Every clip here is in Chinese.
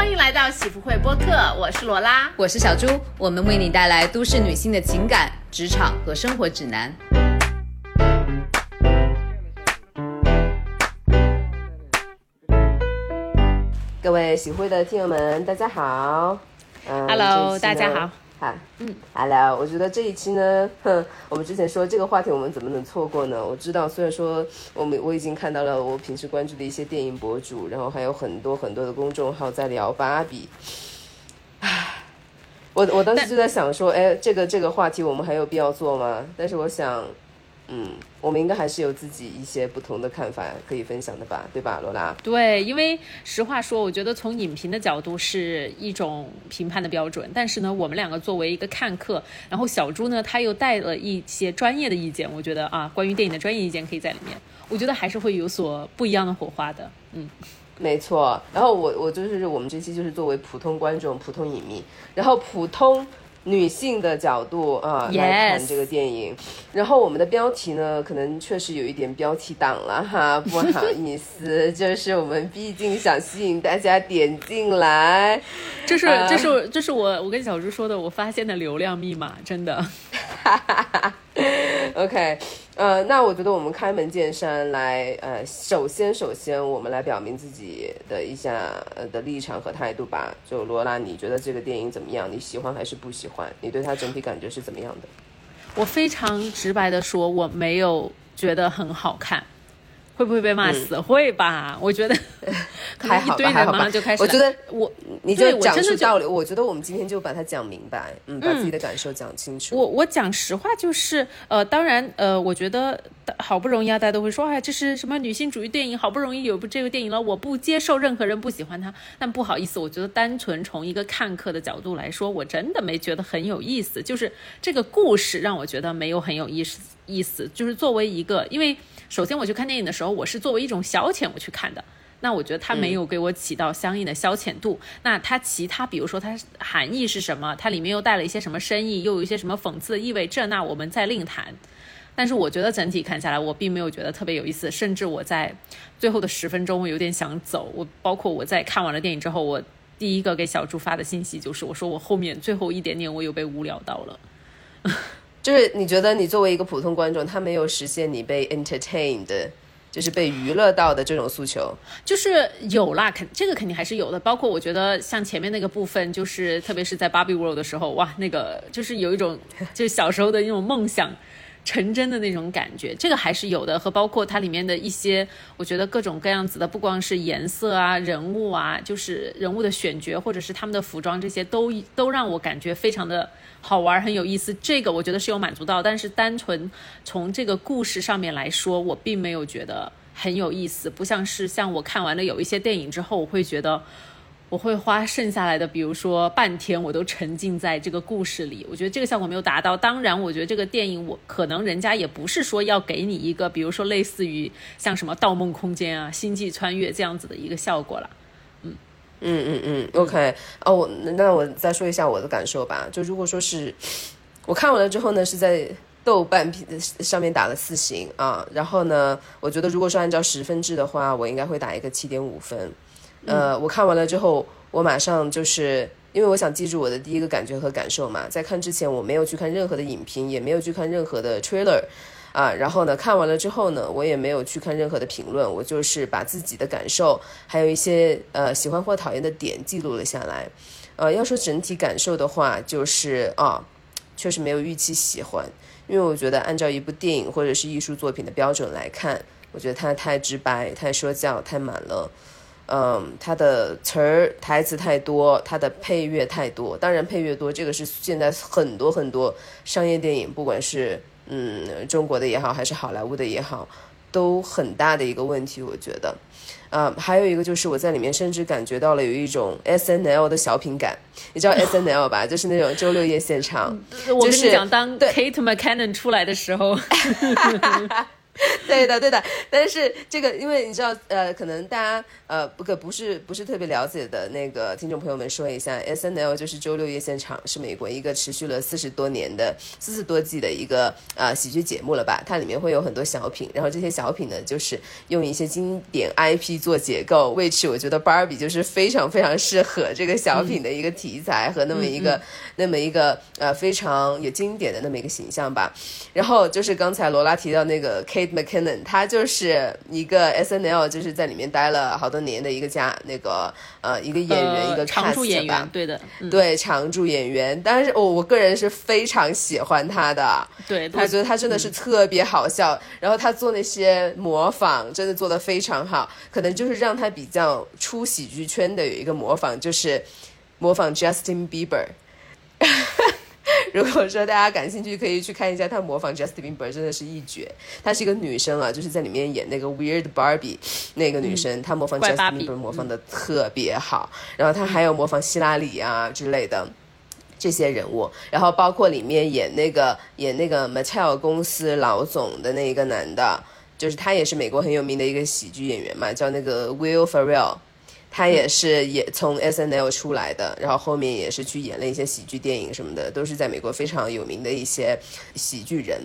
欢迎来到喜福会播客，我是罗拉，我是小朱，我们为你带来都市女性的情感、职场和生活指南。各位喜会的听友们，大家好。嗯，Hello，大家好。好，嗯，Hello，我觉得这一期呢，哼，我们之前说这个话题，我们怎么能错过呢？我知道，虽然说我们我已经看到了我平时关注的一些电影博主，然后还有很多很多的公众号在聊芭比，唉，我我当时就在想说，哎，这个这个话题我们还有必要做吗？但是我想。嗯，我们应该还是有自己一些不同的看法可以分享的吧，对吧，罗拉？对，因为实话说，我觉得从影评的角度是一种评判的标准，但是呢，我们两个作为一个看客，然后小朱呢，他又带了一些专业的意见，我觉得啊，关于电影的专业意见可以在里面，我觉得还是会有所不一样的火花的。嗯，没错。然后我我就是我们这期就是作为普通观众、普通影迷，然后普通。女性的角度啊来看这个电影，然后我们的标题呢，可能确实有一点标题党了哈，不好意思，就是我们毕竟想吸引大家点进来，这是这是这是我我跟小猪说的，我发现的流量密码，真的。OK，呃，那我觉得我们开门见山来，呃，首先首先我们来表明自己的一下呃的立场和态度吧。就罗拉，你觉得这个电影怎么样？你喜欢还是不喜欢？你对它整体感觉是怎么样的？我非常直白的说，我没有觉得很好看。会不会被骂死？会吧，我觉得 还好吧，还好吧。就开始，我觉得我你就讲出道理。我觉得我们今天就把它讲明白，嗯，把自己的感受讲清楚。我我讲实话就是，呃，当然，呃，我觉得好不容易啊，大家都会说，哎，这是什么女性主义电影？好不容易有部这个电影了，我不接受任何人不喜欢它。但不好意思，我觉得单纯从一个看客的角度来说，我真的没觉得很有意思。就是这个故事让我觉得没有很有意思，意思就是作为一个，因为。首先，我去看电影的时候，我是作为一种消遣我去看的。那我觉得它没有给我起到相应的消遣度。那它其他，比如说它含义是什么？它里面又带了一些什么深意？又有一些什么讽刺的意味？这那我们再另谈。但是我觉得整体看下来，我并没有觉得特别有意思。甚至我在最后的十分钟，我有点想走。我包括我在看完了电影之后，我第一个给小猪发的信息就是，我说我后面最后一点点，我有被无聊到了。就是你觉得你作为一个普通观众，他没有实现你被 entertained，就是被娱乐到的这种诉求，就是有啦，肯这个肯定还是有的。包括我觉得像前面那个部分，就是特别是在 Barbie World 的时候，哇，那个就是有一种就小时候的那种梦想。成真的那种感觉，这个还是有的，和包括它里面的一些，我觉得各种各样子的，不光是颜色啊、人物啊，就是人物的选角，或者是他们的服装，这些都都让我感觉非常的好玩，很有意思。这个我觉得是有满足到，但是单纯从这个故事上面来说，我并没有觉得很有意思，不像是像我看完了有一些电影之后，我会觉得。我会花剩下来的，比如说半天，我都沉浸在这个故事里。我觉得这个效果没有达到。当然，我觉得这个电影，我可能人家也不是说要给你一个，比如说类似于像什么《盗梦空间》啊、《星际穿越》这样子的一个效果了。嗯嗯嗯嗯，OK。哦，我那我再说一下我的感受吧。就如果说是我看完了之后呢，是在豆瓣评上面打了四星啊。然后呢，我觉得如果说按照十分制的话，我应该会打一个七点五分。呃，我看完了之后，我马上就是因为我想记住我的第一个感觉和感受嘛。在看之前，我没有去看任何的影评，也没有去看任何的 trailer，啊，然后呢，看完了之后呢，我也没有去看任何的评论，我就是把自己的感受，还有一些呃喜欢或讨厌的点记录了下来。呃，要说整体感受的话，就是啊，确实没有预期喜欢，因为我觉得按照一部电影或者是艺术作品的标准来看，我觉得它太直白、太说教、太满了。嗯，它的词儿台词太多，它的配乐太多。当然，配乐多这个是现在很多很多商业电影，不管是嗯中国的也好，还是好莱坞的也好，都很大的一个问题。我觉得，啊，还有一个就是我在里面甚至感觉到了有一种 S N L 的小品感。你知道 S N L 吧？就是那种周六夜现场。我跟你讲，当 Kate McKinnon 出来的时候。对的，对的，但是这个，因为你知道，呃，可能大家呃不可不是不是特别了解的那个听众朋友们说一下，S N L 就是周六夜现场，是美国一个持续了四十多年的四十多季的一个呃喜剧节目了吧？它里面会有很多小品，然后这些小品呢，就是用一些经典 I P 做结构。为此，我觉得 Barbie 就是非常非常适合这个小品的一个题材和那么一个那么一个呃非常有经典的那么一个形象吧。然后就是刚才罗拉提到那个 Kate McKinnon，他就是一个 S N L，就是在里面待了好多年的一个家那个呃一个演员，一个常驻演员，对的，对常驻演员。但是我我个人是非常喜欢他的，对，我觉得他真的是特别好笑。然后他做那些模仿，真的做的非常好。可能就是让他比较出喜剧圈的有一个模仿，就是模仿 Justin Bieber。如果说大家感兴趣，可以去看一下她模仿 Justin Bieber，真的是一绝。她是一个女生啊，就是在里面演那个 Weird Barbie 那个女生，她模仿 Justin Bieber 模仿的特别好。然后她还有模仿希拉里啊之类的这些人物，然后包括里面演那个演那个 Mattel 公司老总的那一个男的，就是他也是美国很有名的一个喜剧演员嘛，叫那个 Will Ferrell。他也是也从 S N L 出来的，然后后面也是去演了一些喜剧电影什么的，都是在美国非常有名的一些喜剧人。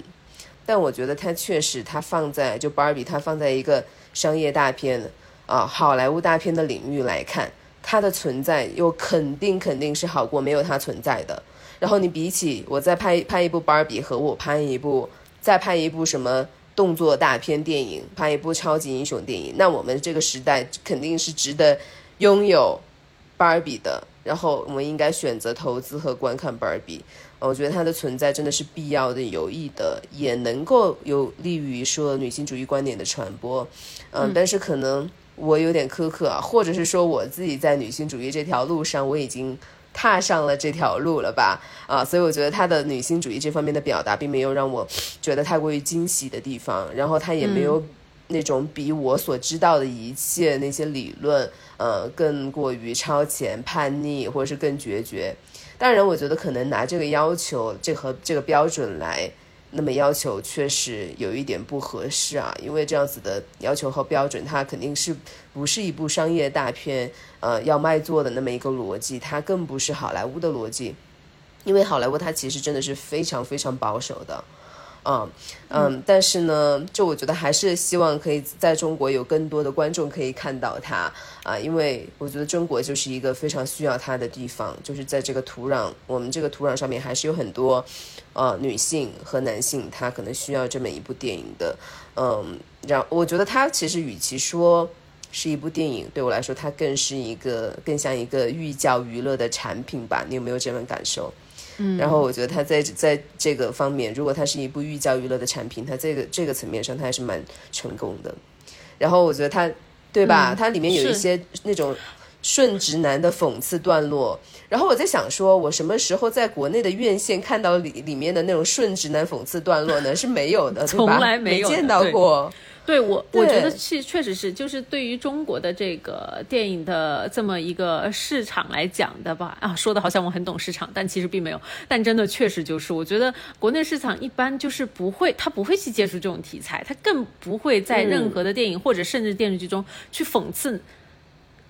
但我觉得他确实，他放在就 Barbie，他放在一个商业大片啊，好莱坞大片的领域来看，他的存在又肯定肯定是好过没有他存在的。然后你比起我再拍拍一部 Barbie 和我拍一部再拍一部什么？动作大片电影，拍一部超级英雄电影，那我们这个时代肯定是值得拥有芭比的。然后我们应该选择投资和观看芭比。我觉得它的存在真的是必要的、有益的，也能够有利于说女性主义观点的传播。嗯，但是可能我有点苛刻啊，或者是说我自己在女性主义这条路上我已经。踏上了这条路了吧？啊，所以我觉得他的女性主义这方面的表达，并没有让我觉得太过于惊喜的地方。然后他也没有那种比我所知道的一切那些理论，呃，更过于超前、叛逆，或者是更决绝。当然，我觉得可能拿这个要求，这和这个标准来。那么要求确实有一点不合适啊，因为这样子的要求和标准，它肯定是不是一部商业大片，呃，要卖座的那么一个逻辑，它更不是好莱坞的逻辑，因为好莱坞它其实真的是非常非常保守的。嗯嗯，但是呢，就我觉得还是希望可以在中国有更多的观众可以看到它啊，因为我觉得中国就是一个非常需要它的地方，就是在这个土壤，我们这个土壤上面还是有很多呃女性和男性，他可能需要这么一部电影的。嗯，然我觉得它其实与其说是一部电影，对我来说，它更是一个更像一个寓教于乐的产品吧。你有没有这种感受？嗯，然后我觉得他在在这个方面，如果它是一部寓教于乐的产品，它这个这个层面上，它还是蛮成功的。然后我觉得它，对吧？它里面有一些那种顺直男的讽刺段落。然后我在想，说我什么时候在国内的院线看到里里面的那种顺直男讽刺段落呢？是没有的，对吧从来没有见到过。对我，我觉得是确实是，就是对于中国的这个电影的这么一个市场来讲的吧，啊，说的好像我很懂市场，但其实并没有。但真的确实就是，我觉得国内市场一般就是不会，他不会去接触这种题材，他更不会在任何的电影或者甚至电视剧中去讽刺，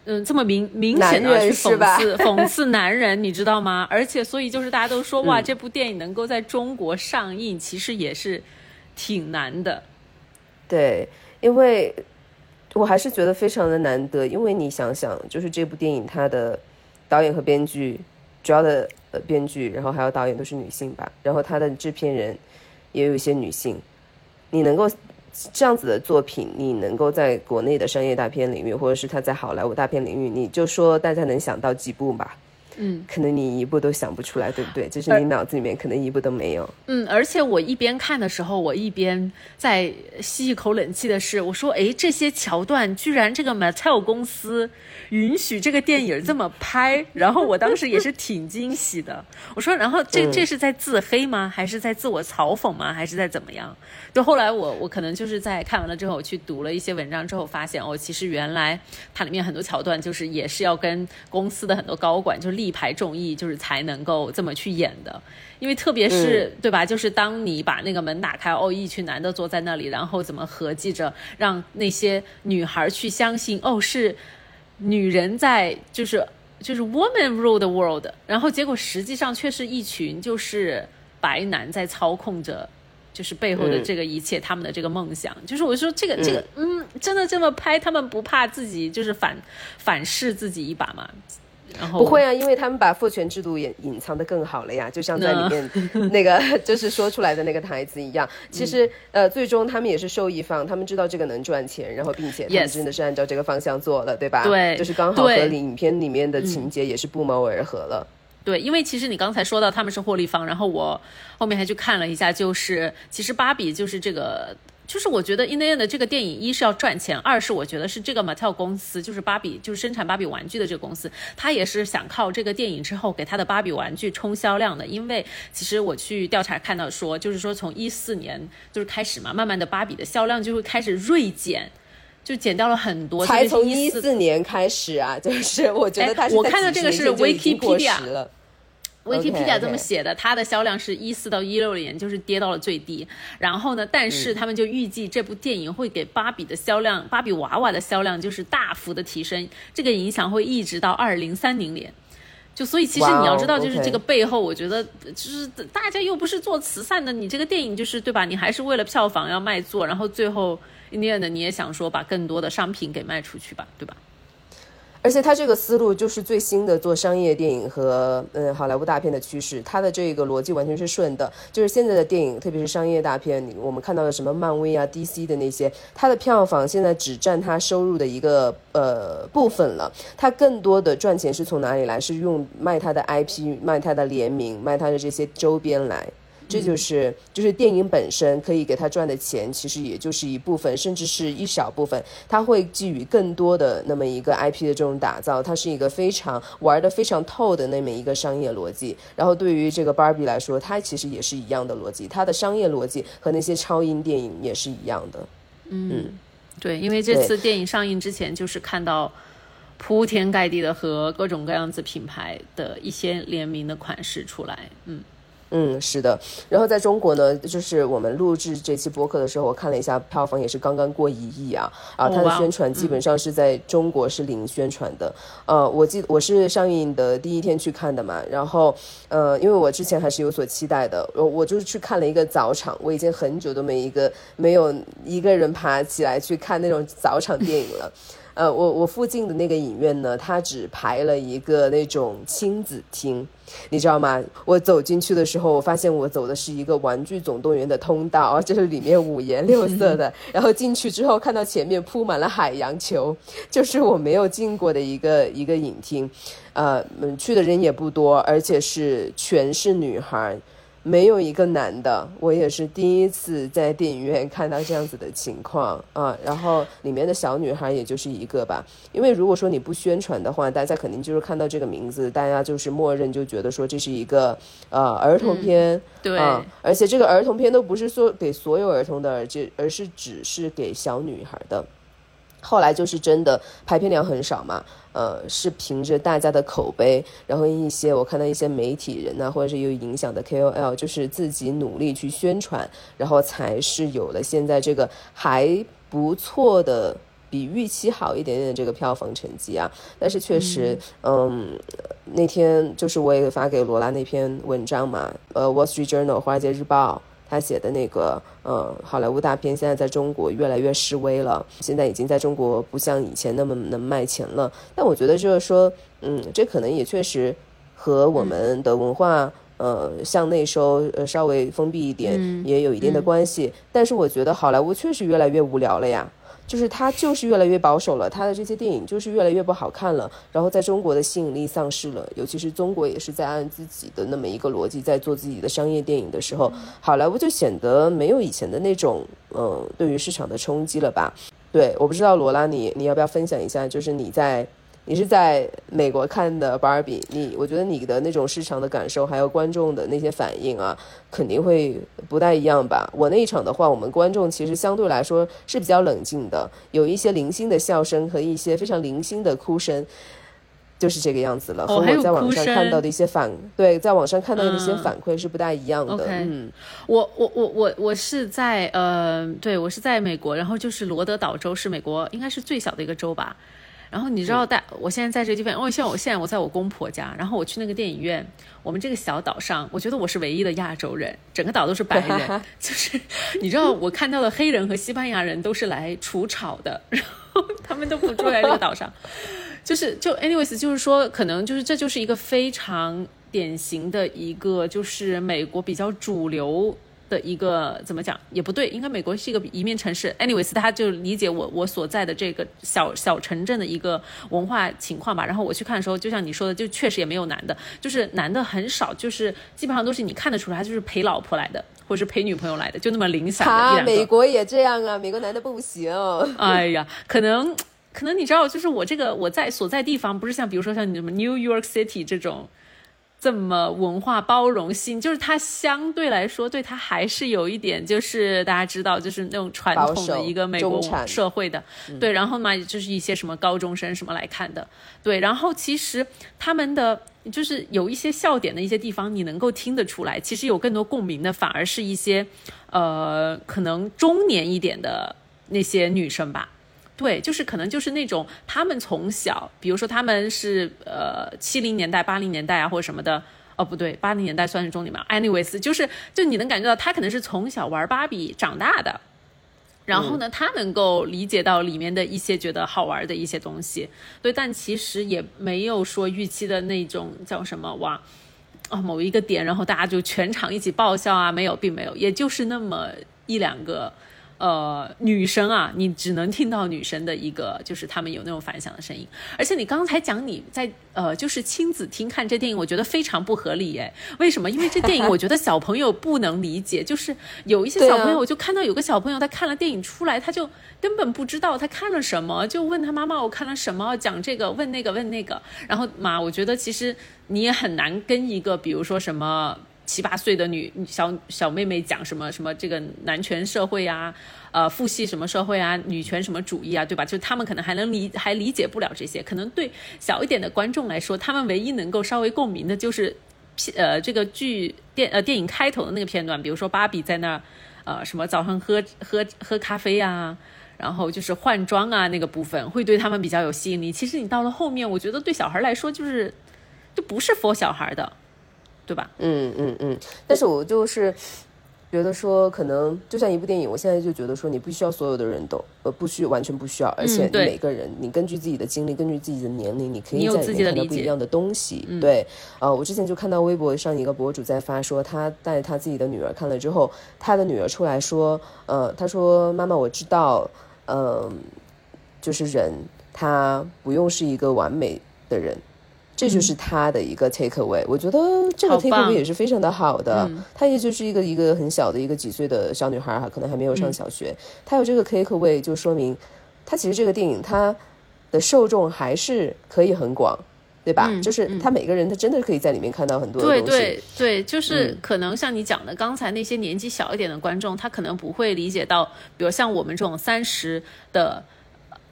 嗯，这么明明显的去讽刺 讽刺男人，你知道吗？而且所以就是大家都说哇，这部电影能够在中国上映，其实也是挺难的。对，因为我还是觉得非常的难得，因为你想想，就是这部电影它的导演和编剧，主要的呃编剧，然后还有导演都是女性吧，然后他的制片人也有一些女性，你能够这样子的作品，你能够在国内的商业大片领域，或者是他在好莱坞大片领域，你就说大家能想到几部吧。嗯，可能你一步都想不出来，对不对？就是你脑子里面可能一步都没有。嗯，而且我一边看的时候，我一边在吸一口冷气的是，我说，哎，这些桥段居然这个 Mattel 公司允许这个电影这么拍，然后我当时也是挺惊喜的。我说，然后这这是在自黑吗？还是在自我嘲讽吗？还是在怎么样？就后来我我可能就是在看完了之后，我去读了一些文章之后，发现哦，其实原来它里面很多桥段就是也是要跟公司的很多高管就立。力排众议，就是才能够这么去演的。因为特别是、对吧？就是当你把那个门打开，哦，一群男的坐在那里，然后怎么合计着让那些女孩去相信，哦，是女人在，就是就是 woman rule the world，然后结果实际上却是一群就是白男在操控着。就是背后的这个一切，他们的这个梦想，就是我说这个这个，嗯，真的这么拍，他们不怕自己就是反反噬自己一把吗？然后不会啊，因为他们把父权制度也隐藏的更好了呀，就像在里面那个 就是说出来的那个台词一样。其实呃，最终他们也是受益方，他们知道这个能赚钱，然后并且他们真的是按照这个方向做了，对吧？对就是刚好和影片里面的情节也是不谋而合了。对，因为其实你刚才说到他们是获利方，然后我后面还去看了一下，就是其实芭比就是这个。就是我觉得《In the End》的这个电影，一是要赚钱，二是我觉得是这个 Mattel 公司，就是芭比，就是生产芭比玩具的这个公司，它也是想靠这个电影之后给它的芭比玩具冲销量的。因为其实我去调查看到说，就是说从一四年就是开始嘛，慢慢的芭比的销量就会开始锐减，就减掉了很多。才从一一四年开始啊，就是我觉得他是哎我看到这个是十年前就已经过 Wikipedia 了。Wikipedia 这么写的，它的销量是一四到一六年，就是跌到了最低。然后呢，但是他们就预计这部电影会给芭比的销量，芭比娃娃的销量就是大幅的提升，这个影响会一直到二零三零年。就所以其实你要知道，就是这个背后，我觉得就是大家又不是做慈善的，你这个电影就是对吧？你还是为了票房要卖座，然后最后 in the end 你也想说把更多的商品给卖出去吧，对吧？而且他这个思路就是最新的做商业电影和嗯好莱坞大片的趋势，他的这个逻辑完全是顺的。就是现在的电影，特别是商业大片，我们看到的什么漫威啊、DC 的那些，它的票房现在只占它收入的一个呃部分了。它更多的赚钱是从哪里来？是用卖它的 IP、卖它的联名、卖它的这些周边来。这就是就是电影本身可以给他赚的钱，其实也就是一部分，甚至是一小部分。他会寄予更多的那么一个 IP 的这种打造，它是一个非常玩的非常透的那么一个商业逻辑。然后对于这个 Barbie 来说，它其实也是一样的逻辑，它的商业逻辑和那些超英电影也是一样的。嗯对，因为这次电影上映之前，就是看到铺天盖地的和各种各样子品牌的一些联名的款式出来，嗯。嗯，是的。然后在中国呢，就是我们录制这期播客的时候，我看了一下票房，也是刚刚过一亿啊啊！它的宣传基本上是在中国是零宣传的。呃，我记我是上映的第一天去看的嘛，然后呃，因为我之前还是有所期待的，我我就是去看了一个早场，我已经很久都没一个没有一个人爬起来去看那种早场电影了。呃，我我附近的那个影院呢，它只排了一个那种亲子厅，你知道吗？我走进去的时候，我发现我走的是一个《玩具总动员》的通道，就是里面五颜六色的。然后进去之后，看到前面铺满了海洋球，就是我没有进过的一个一个影厅。呃，嗯去的人也不多，而且是全是女孩。没有一个男的，我也是第一次在电影院看到这样子的情况啊。然后里面的小女孩也就是一个吧，因为如果说你不宣传的话，大家肯定就是看到这个名字，大家就是默认就觉得说这是一个呃儿童片，对啊，而且这个儿童片都不是说给所有儿童的，而这而是只是给小女孩的。后来就是真的排片量很少嘛，呃，是凭着大家的口碑，然后一些我看到一些媒体人呐、或者是有影响的 KOL，就是自己努力去宣传，然后才是有了现在这个还不错的。比预期好一点点的这个票房成绩啊，但是确实，嗯，那天就是我也发给罗拉那篇文章嘛，呃，《Wall Street Journal》华尔街日报他写的那个，呃，好莱坞大片现在在中国越来越示威了，现在已经在中国不像以前那么能卖钱了。但我觉得就是说，嗯，这可能也确实和我们的文化。呃，向内收，呃，稍微封闭一点，也有一定的关系。但是我觉得好莱坞确实越来越无聊了呀，就是它就是越来越保守了，它的这些电影就是越来越不好看了，然后在中国的吸引力丧失了，尤其是中国也是在按自己的那么一个逻辑在做自己的商业电影的时候，好莱坞就显得没有以前的那种嗯、对于市场的冲击了吧？对，我不知道罗拉你你要不要分享一下，就是你在。你是在美国看的 Barbie，你我觉得你的那种市场的感受，还有观众的那些反应啊，肯定会不太一样吧？我那一场的话，我们观众其实相对来说是比较冷静的，有一些零星的笑声和一些非常零星的哭声。就是这个样子了，哦和我在网上看到的一些反对，在网上看到的一些嗯反馈是不太一样的。嗯，我我我我我是在呃，对我是在美国，然后就是罗德岛州是美国应该是最小的一个州吧。然后你知道，在我现在在这个地方，因为像我现在我在我公婆家，然后我去那个电影院，我们这个小岛上，我觉得我是唯一的亚洲人，整个岛都是白人，就是你知道，我看到的黑人和西班牙人都是来除草的，然后他们都不住在这个岛上，就是就 anyways，就是说，可能就是这就是一个非常典型的一个，就是美国比较主流。的一个怎么讲也不对，应该美国是一个移民城市。anyways，他就理解我我所在的这个小小城镇的一个文化情况吧。然后我去看的时候，就像你说的，就确实也没有男的，就是男的很少，就是基本上都是你看得出来，他就是陪老婆来的，或者是陪女朋友来的，就那么零散的一啊，两个。美国也这样啊，美国男的不行。哎呀，可能可能你知道，就是我这个我在所在地方，不是像比如说像你什么 New York City 这种这么文化包容性，就是它相对来说对它还是有一点，就是大家知道，就是那种传统的一个美国社会的，对，然后嘛就是一些什么高中生什么来看的，对，然后其实他们的。就是有一些笑点的一些地方，你能够听得出来，其实有更多共鸣的，反而是一些，呃，可能中年一点的那些女生吧。对，就是可能就是那种他们从小，比如说他们是呃七零年代、八零年代啊或者什么的，哦不对，八零年代算是中年嘛。anyways，就是就你能感觉到他可能是从小玩芭比长大的，然后呢，他能够理解到里面的一些觉得好玩的一些东西，对，但其实也没有说预期的那种叫什么哇。哦，某一个点，然后大家就全场一起爆笑啊？没有，并没有，也就是那么一两个，呃，女生啊，你只能听到女生的一个，就是她们有那种反响的声音。而且你刚才讲你在呃，就是亲子厅看这电影，我觉得非常不合理耶。为什么？因为这电影我觉得小朋友不能理解，就是有一些小朋友，我就看到有个小朋友他看了电影出来，他就根本不知道他看了什么，就问他妈妈我看了什么，讲这个问那个问那个，然后妈，我觉得其实你也很难跟一个比如说什么。七八岁的女小小妹妹讲什么什么这个男权社会啊，呃，父系什么社会啊，女权什么主义啊，对吧？就他们可能还能理还理解不了这些，可能对小一点的观众来说，他们唯一能够稍微共鸣的就是，呃，这个剧电呃电影开头的那个片段，比如说芭比在那儿，呃，什么早上喝喝喝咖啡啊。然后就是换装啊，那个部分会对他们比较有吸引力。其实你到了后面，我觉得对小孩来说就是，就不是服小孩的，对吧？嗯嗯嗯，但是我就是觉得说，可能就像一部电影，我现在就觉得说，你不需要所有的人都，呃，不需完全不需要，而且每个人，你根据自己的经历，根据自己的年龄，你可以在里面看到不一样的东西。对，呃，我之前就看到微博上一个博主在发说，他带他自己的女儿看了之后，他的女儿出来说，呃，他说妈妈，我知道，嗯、就是人他不用是一个完美的人。这就是他的一个 take away，、我觉得这个 take 棒 away 也是非常的好的。她也就是一个一个很小的一个几岁的小女孩哈，可能还没有上小学，她有这个 take away 就说明她其实这个电影它的受众还是可以很广，对吧？就是他每个人他真的可以在里面看到很多的对东西。对对，就是可能像你讲的，刚才那些年纪小一点的观众，他可能不会理解到，比如像我们这种三十的。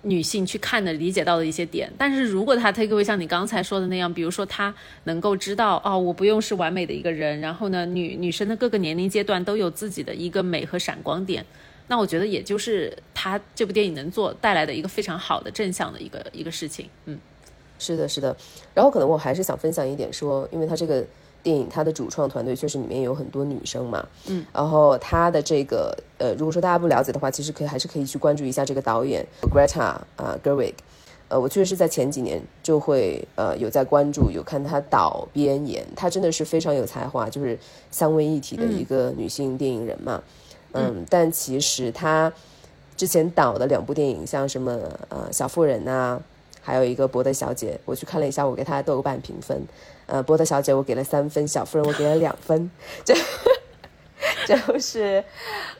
女性去看的理解到的一些点，但是如果她 take away 像你刚才说的那样，比如说她能够知道哦，我不用是完美的一个人，然后呢，女女生的各个年龄阶段都有自己的一个美和闪光点，那我觉得也就是她这部电影能做带来的一个非常好的正向的一个一个事情，嗯。是的，是的。然后可能我还是想分享一点说，因为它这个电影它的主创团队确实里面有很多女生嘛，嗯，然后它的这个呃，如果说大家不了解的话，其实可以还是可以去关注一下这个导演 Greta 啊、Gerwig。呃，我确实是在前几年就会呃有在关注，有看她导编演，她真的是非常有才华，就是三位一体的一个女性电影人嘛。嗯，但其实她之前导的两部电影，像什么呃小妇人呐、还有一个《博德小姐》，我去看了一下，我给她豆瓣评分，呃，《波特小姐》我给了三分，《小夫人》我给了两分，就 就是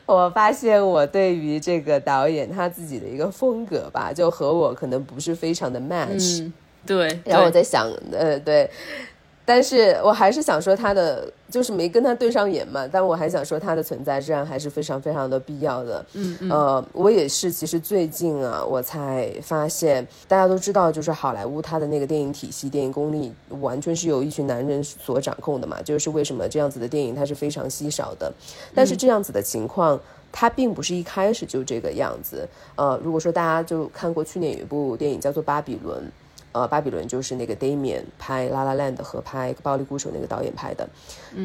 我发现我对于这个导演他自己的一个风格吧，就和我可能不是非常的 match，、嗯，对。然后我在想，呃，对，但是我还是想说他的，就是没跟他对上眼嘛。但我还想说他的存在，这样还是非常非常的必要的。嗯嗯。呃，我也是，其实最近啊，我才发现，大家都知道，就是好莱坞它的那个电影体系、电影功力，完全是由一群男人所掌控的嘛。就是为什么这样子的电影它是非常稀少的。但是这样子的情况，它并不是一开始就这个样子。呃，如果说大家就看过去年有一部电影叫做《巴比伦》。呃，巴比伦就是那个 Damian 拍《La La Land》和拍《暴力鼓手》那个导演拍的。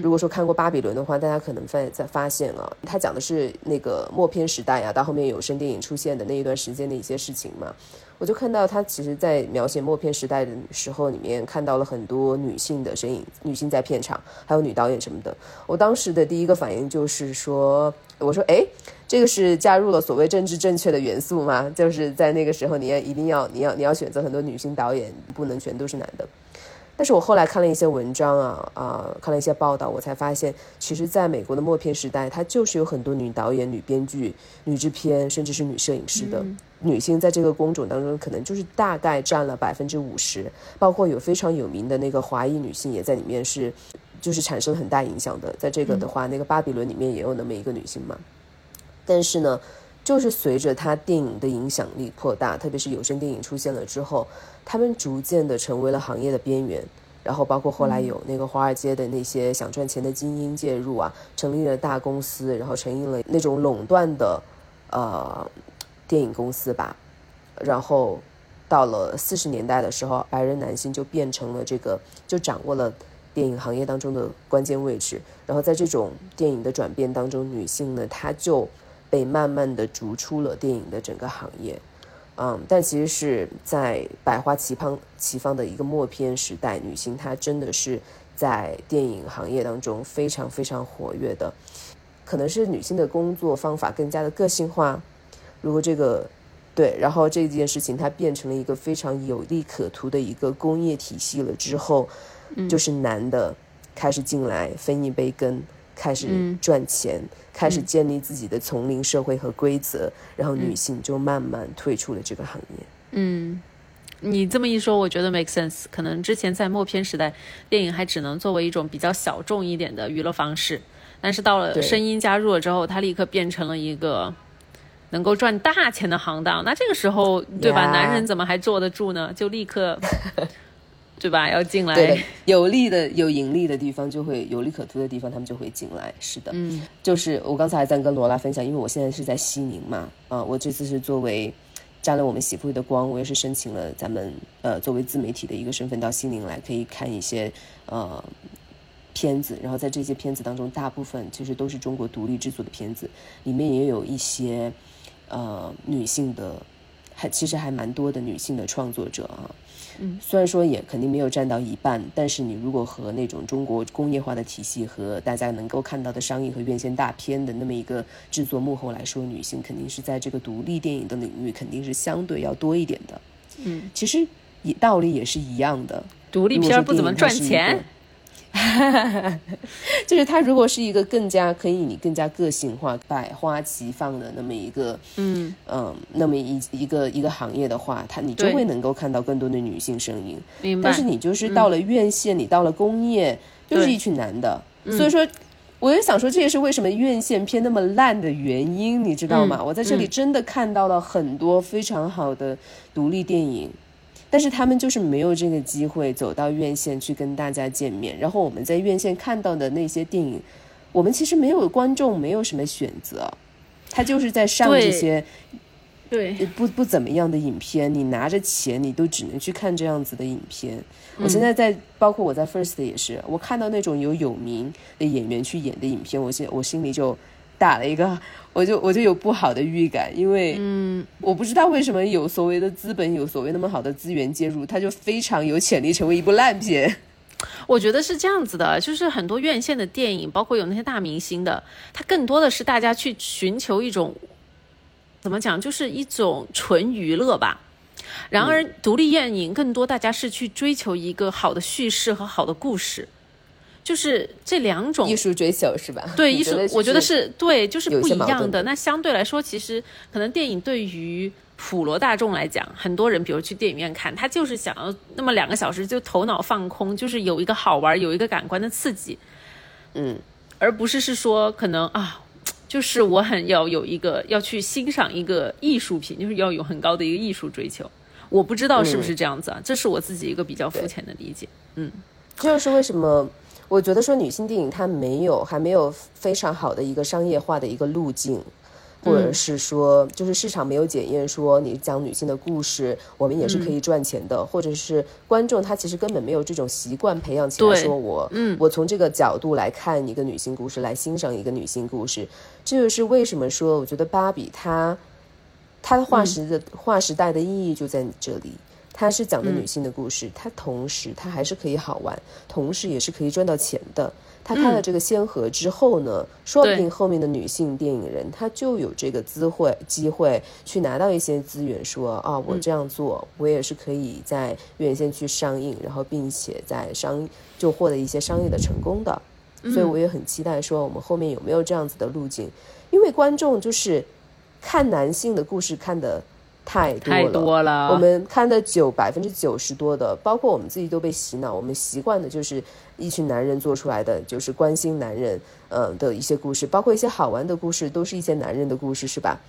如果说看过巴比伦的话，大家可能在在发现啊，他讲的是那个默片时代啊，到后面有声电影出现的那一段时间的一些事情嘛。我就看到他其实，在描写默片时代的时候，里面看到了很多女性的身影，女性在片场，还有女导演什么的。我当时的第一个反应就是说，我说，哎。这个是加入了所谓政治正确的元素吗？就是在那个时候，你要一定要你要你要选择很多女性导演，不能全都是男的。但是我后来看了一些文章啊啊，看了一些报道，我才发现，其实在美国的默片时代，它就是有很多女导演、女编剧、女制片，甚至是女摄影师的女性，在这个工种当中，可能就是大概占了百分之五十。包括有非常有名的那个华裔女性也在里面，是就是产生很大影响的。在这个的话，那个巴比伦里面也有那么一个女性嘛。但是呢，就是随着她电影的影响力扩大，特别是有声电影出现了之后，他们逐渐的成为了行业的边缘。然后包括后来有那个华尔街的那些想赚钱的精英介入啊，成立了大公司，然后成立了那种垄断的呃电影公司吧。然后到了四十年代的时候，白人男性就变成了这个，就掌握了。电影行业当中的关键位置，然后在这种电影的转变当中，女性呢，她就被慢慢的逐出了电影的整个行业，嗯，但其实是在百花齐放齐放的一个默片时代，女性她真的是在电影行业当中非常非常活跃的，可能是女性的工作方法更加的个性化，如果这个对，然后这件事情它变成了一个非常有利可图的一个工业体系了之后。就是男的开始进来分一杯羹，开始赚钱，开始建立自己的丛林社会和规则，然后女性就慢慢退出了这个行业。嗯，你这么一说，我觉得 make sense。可能之前在默片时代，电影还只能作为一种比较小众一点的娱乐方式，但是到了声音加入了之后，它立刻变成了一个能够赚大钱的行当。那这个时候，对吧？男人怎么还坐得住呢？就立刻。对吧？要进来，对有利的、有盈利的地方就会有利可图的地方，他们就会进来。是的，嗯，就是我刚才还在跟罗拉分享，因为我现在是在西宁嘛，啊，我这次是作为沾了我们喜福的光，我也是申请了咱们呃作为自媒体的一个身份到西宁来，可以看一些呃片子，然后在这些片子当中，大部分其实都是中国独立制作的片子，里面也有一些呃女性的，还其实还蛮多的女性的创作者啊。嗯，虽然说也肯定没有占到一半，但是你如果和那种中国工业化的体系和大家能够看到的商业和院线大片的那么一个制作幕后来说，女性肯定是在这个独立电影的领域肯定是相对要多一点的。嗯，其实也道理也是一样的，独立片不怎么赚钱。哈哈哈，就是它如果是一个更加可以你更加个性化、百花齐放的那么一个，嗯嗯，那么一一个一个行业的话，它你就会能够看到更多的女性声音。明白。但是你就是到了院线，你到了工业，就是一群男的。所以说，我也想说，这也是为什么院线片那么烂的原因，你知道吗？我在这里真的看到了很多非常好的独立电影。但是他们就是没有这个机会走到院线去跟大家见面，然后我们在院线看到的那些电影，我们其实没有观众，没有什么选择，他就是在上这些，对不不怎么样的影片，你拿着钱，你都只能去看这样子的影片。我现在在，包括我在 First 也是，我看到那种有有名的演员去演的影片，我心我心里就。打了一个，我就我就有不好的预感，因为嗯，我不知道为什么有所谓的资本，有所谓那么好的资源介入，它就非常有潜力成为一部烂片。我觉得是这样子的，就是很多院线的电影，包括有那些大明星的，它更多的是大家去寻求一种怎么讲，就是一种纯娱乐吧。然而，独立电影更多大家是去追求一个好的叙事和好的故事。就是这两种艺术追求是吧？对艺术，我觉得是对，就是不一样的。那相对来说，其实可能电影对于普罗大众来讲，很多人比如去电影院看，他就是想要那么两个小时就头脑放空，就是有一个好玩，有一个感官的刺激，嗯，而不是是说可能啊，就是我很要有一个要去欣赏一个艺术品，就是要有很高的一个艺术追求。我不知道是不是这样子啊，这是我自己一个比较肤浅的理解。嗯，这就是为什么我觉得说女性电影它没有还没有非常好的一个商业化的一个路径。或者是说，就是市场没有检验，说你讲女性的故事，我们也是可以赚钱的，或者是观众他其实根本没有这种习惯培养起来，说我，嗯，我从这个角度来看一个女性故事，来欣赏一个女性故事，这就是为什么说，我觉得芭比它，它的划时的划时代的意义就在这里，它是讲的女性的故事，它同时它还是可以好玩，同时也是可以赚到钱的。他开了这个先河之后呢，说不定后面的女性电影人，她就有这个机会机会去拿到一些资源，说啊，我这样做，我也是可以在院线去上映，然后并且在商就获得一些商业的成功的。所以我也很期待说，我们后面有没有这样子的路径？因为观众就是看男性的故事看的。太多了，我们看的九百分之九十多的，包括我们自己都被洗脑，我们习惯的就是一群男人做出来的，就是关心男人，嗯的一些故事，包括一些好玩的故事，都是一些男人的故事，是吧？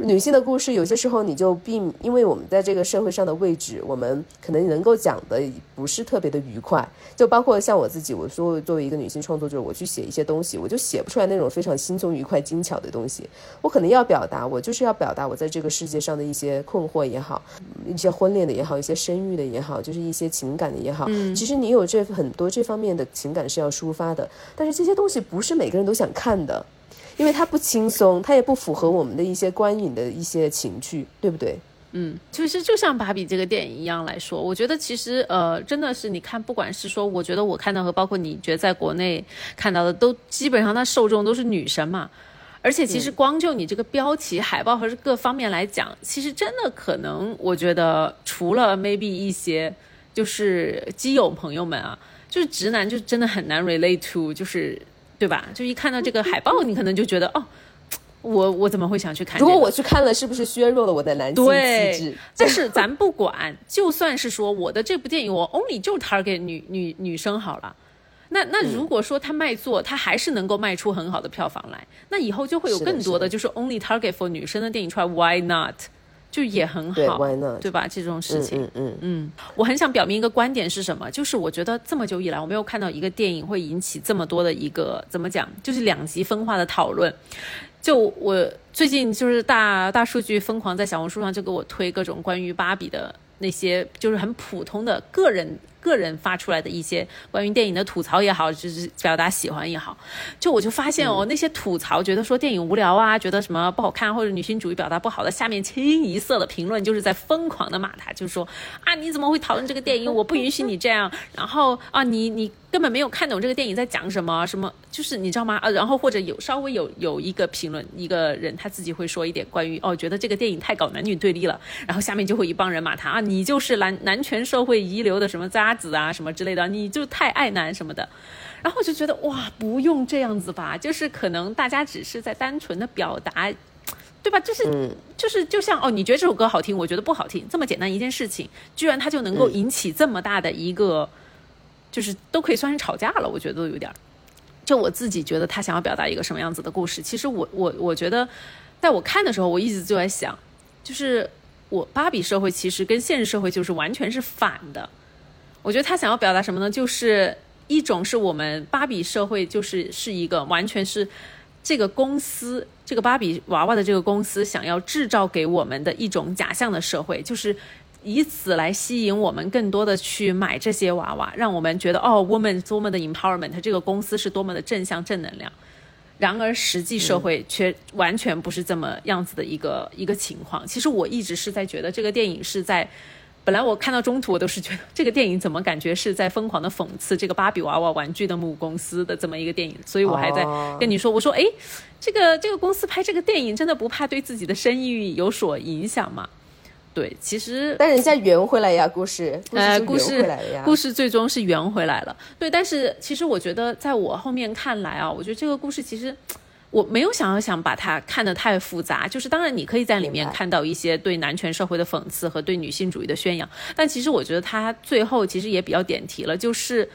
女性的故事，有些时候你就并因为我们在这个社会上的位置，我们可能能够讲的不是特别的愉快。就包括像我自己，我说作为一个女性创作者，我去写一些东西，我就写不出来那种非常轻松、愉快、精巧的东西。我可能要表达，我就是要表达我在这个世界上的一些困惑也好，一些婚恋的也好，一些生育的也好，就是一些情感的也好。嗯，其实你有这很多这方面的情感是要抒发的，但是这些东西不是每个人都想看的。因为它不轻松，它也不符合我们的一些观影的一些情趣，对不对？嗯，其实就像芭比这个电影一样来说，我觉得其实呃，真的是你看，不管是说，我觉得我看到和包括你觉得在国内看到的，都基本上它受众都是女生嘛。而且其实光就你这个标题、海报和各方面来讲，其实真的可能，我觉得除了 maybe 一些就是基友朋友们啊，就是直男就真的很难 relate to，就是。对吧？就一看到这个海报，你可能就觉得哦，我我怎么会想去看？如果我去看了，是不是削弱了我的男性气质？但是咱不管，就算是说我的这部电影，我 only 就 target 女女女生好了。那那如果说他卖座，他还是能够卖出很好的票房来，那以后就会有更多的就是 only target for 女生的电影出来。Why not？就也很好，对吧？这种事情，嗯嗯嗯，我很想表明一个观点是什么？就是我觉得这么久以来，我没有看到一个电影会引起这么多的一个怎么讲，就是两极分化的讨论。就我最近就是大大数据疯狂在小红书上就给我推各种关于芭比的那些，就是很普通的个人。个人发出来的一些关于电影的吐槽也好，就是表达喜欢也好，就我就发现哦，那些吐槽觉得说电影无聊啊，觉得什么不好看或者女性主义表达不好的，下面清一色的评论就是在疯狂的骂他，就是说啊你怎么会讨论这个电影？我不允许你这样。然后啊你你根本没有看懂这个电影在讲什么，什么就是你知道吗？啊然后或者有稍微有有一个评论，一个人他自己会说一点关于哦觉得这个电影太搞男女对立了，然后下面就会一帮人骂他啊你就是男男权社会遗留的什么渣。子啊什么之类的，你就太爱男什么的，然后我就觉得哇，不用这样子吧，就是可能大家只是在单纯的表达，对吧？就是就是就像哦，你觉得这首歌好听，我觉得不好听，这么简单一件事情，居然它就能够引起这么大的一个，就是都可以算是吵架了，我觉得都有点。就我自己觉得他想要表达一个什么样子的故事，其实我我我觉得，在我看的时候，我一直就在想，就是我芭比社会其实跟现实社会就是完全是反的。我觉得他想要表达什么呢？就是一种是我们芭比社会，就是是一个完全是这个公司，这个芭比娃娃的这个公司想要制造给我们的一种假象的社会，就是以此来吸引我们更多的去买这些娃娃，让我们觉得哦，woman 多么的 empowerment，这个公司是多么的正向正能量。然而实际社会却完全不是这么样子的一个一个情况。其实我一直是在觉得这个电影是在。本来我看到中途，我都是觉得这个电影怎么感觉是在疯狂的讽刺这个芭比娃娃玩具的母公司的这么一个电影，所以我还在跟你说，我说哎，这个这个公司拍这个电影真的不怕对自己的生意有所影响吗？对，其实但人家圆回来呀，故事呃，故事故事最终是圆回来了。对，但是其实我觉得在我后面看来啊，我觉得这个故事其实我没有想要想把它看得太复杂，就是当然你可以在里面看到一些对男权社会的讽刺和对女性主义的宣扬，但其实我觉得它最后其实也比较点题了，就是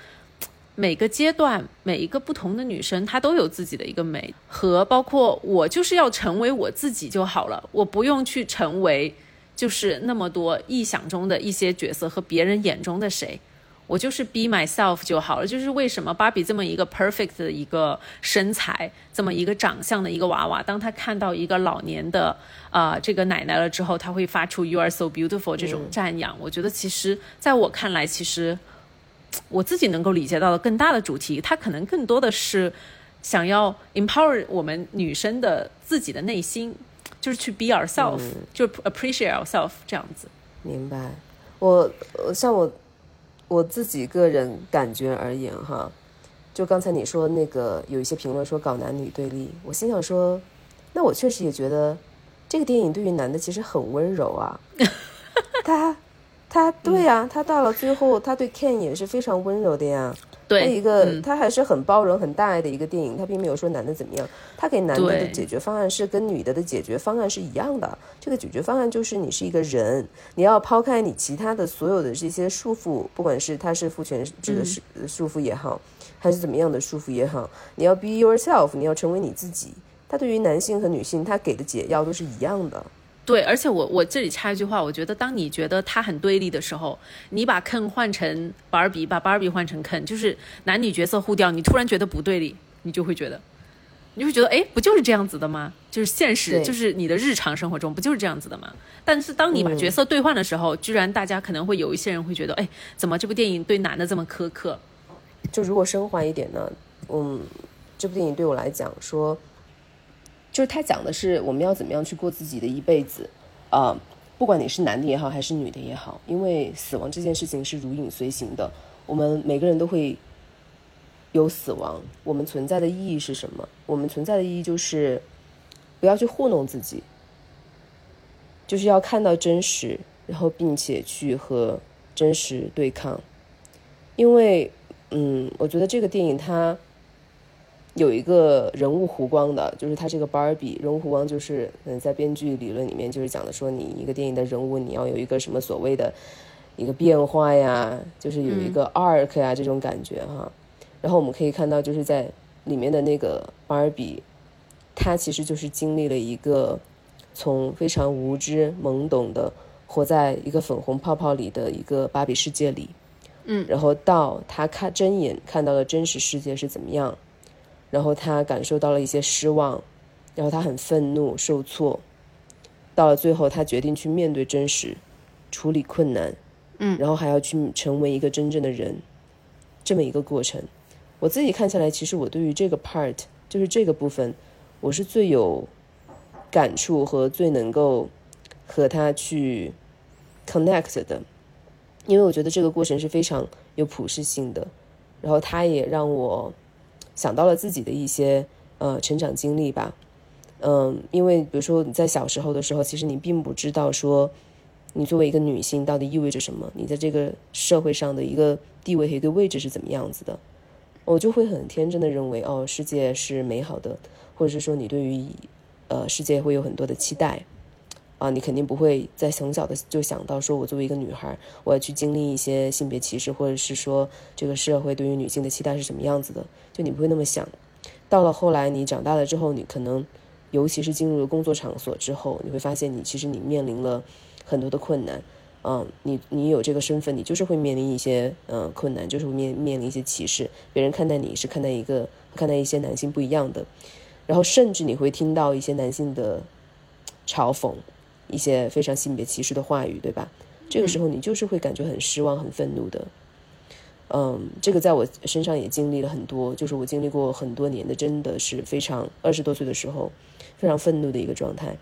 每个阶段每一个不同的女生，她都有自己的一个美，和包括我就是要成为我自己就好了，我不用去成为就是那么多臆想中的一些角色和别人眼中的谁。我就是 be myself 就好了。就是为什么芭比这么一个 perfect 的一个身材，这么一个长相的一个娃娃，当她看到一个老年的啊、呃这个奶奶了之后，她会发出 you are so beautiful 这种赞扬。我觉得其实在我看来，其实 我自己能够理解到的更大的主题，它可能更多的是想要 empower 我们女生的自己的内心，就是去 be ourselves，、就是 appreciate ourselves 这样子。明白。我呃像我我自己个人感觉而言哈，就刚才你说那个有一些评论说搞男女对立，我心想说，那我确实也觉得这个电影对于男的其实很温柔啊。他他对呀、他到了最后，他对 Ken 也是非常温柔的呀。他对，一个、嗯他还是很包容、很大爱的一个电影，他并没有说男的怎么样，他给男的的解决方案是跟女的的解决方案是一样的。这个解决方案就是你是一个人，你要抛开你其他的所有的这些束缚，不管是他是父权制的束束缚也好，还是怎么样的束缚也好，你要 be yourself，你要成为你自己。他对于男性和女性，他给的解药都是一样的。对，而且我我这里插一句话，我觉得当你觉得他很对立的时候，你把 Ken 换成 Barbie，把 Barbie 换成 Ken，就是男女角色互调，你突然觉得不对立，你就会觉得，你就会觉得，哎，不就是这样子的吗？就是现实，就是你的日常生活中不就是这样子的吗？但是当你把角色兑换的时候，居然大家可能会有一些人会觉得，哎，怎么这部电影对男的这么苛刻？就如果升华一点呢，嗯，这部电影对我来讲说，就是它讲的是我们要怎么样去过自己的一辈子，啊、不管你是男的也好，还是女的也好，因为死亡这件事情是如影随形的，我们每个人都会有死亡。我们存在的意义是什么？我们存在的意义就是不要去糊弄自己，就是要看到真实，然后并且去和真实对抗，因为。嗯，我觉得这个电影它有一个人物弧光的，就是他这个 Barbie 人物弧光，就是嗯，在编剧理论里面就是讲的说，你一个电影的人物你要有一个什么所谓的一个变化呀，就是有一个 arc 呀、这种感觉哈。然后我们可以看到，就是在里面的那个 Barbie，她其实就是经历了一个从非常无知懵懂的活在一个粉红泡泡里的一个芭比世界里。嗯然后到他看睁眼看到了真实世界是怎么样，然后他感受到了一些失望，然后他很愤怒、受挫，到了最后他决定去面对真实，处理困难，嗯，然后还要去成为一个真正的人，这么一个过程。我自己看下来，其实我对于这个 part 就是这个部分，我是最有感触和最能够和他去 connect 的。因为我觉得这个过程是非常有普适性的，然后他也让我想到了自己的一些呃成长经历吧，嗯，因为比如说你在小时候的时候，其实你并不知道说你作为一个女性到底意味着什么，你在这个社会上的一个地位和一个位置是怎么样子的，我就会很天真的认为哦，世界是美好的，或者是说你对于呃世界会有很多的期待。啊，你肯定不会在从小的就想到说，我作为一个女孩，我要去经历一些性别歧视，或者是说这个社会对于女性的期待是什么样子的，就你不会那么想。到了后来你长大了之后，你可能，尤其是进入了工作场所之后，你会发现你其实你面临了很多的困难。嗯，你你有这个身份，你就是会面临一些嗯困难，就是会面面临一些歧视，别人看待你是看待一个看待一些男性不一样的，然后甚至你会听到一些男性的嘲讽。一些非常性别歧视的话语，对吧？这个时候你就是会感觉很失望、很愤怒的。嗯，这个在我身上也经历了很多，就是我经历过很多年的，真的是非常二十多岁的时候，非常愤怒的一个状态。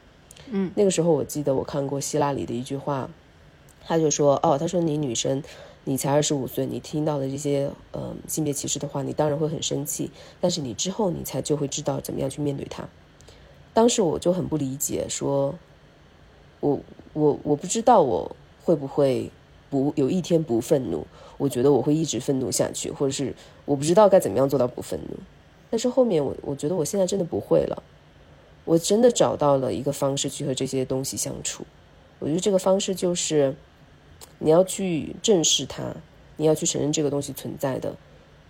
嗯，那个时候我记得我看过希拉里的一句话，他就说：“哦，他说你女生，你才二十五岁，你听到的这些呃性别歧视的话，你当然会很生气，但是你之后你才就会知道怎么样去面对它。”当时我就很不理解，说。我我我不知道我会不会不有一天不愤怒，我觉得我会一直愤怒下去，或者是我不知道该怎么样做到不愤怒。但是后面我我觉得我现在真的不会了，我真的找到了一个方式去和这些东西相处。我觉得这个方式就是你要去正视它，你要去承认这个东西存在的，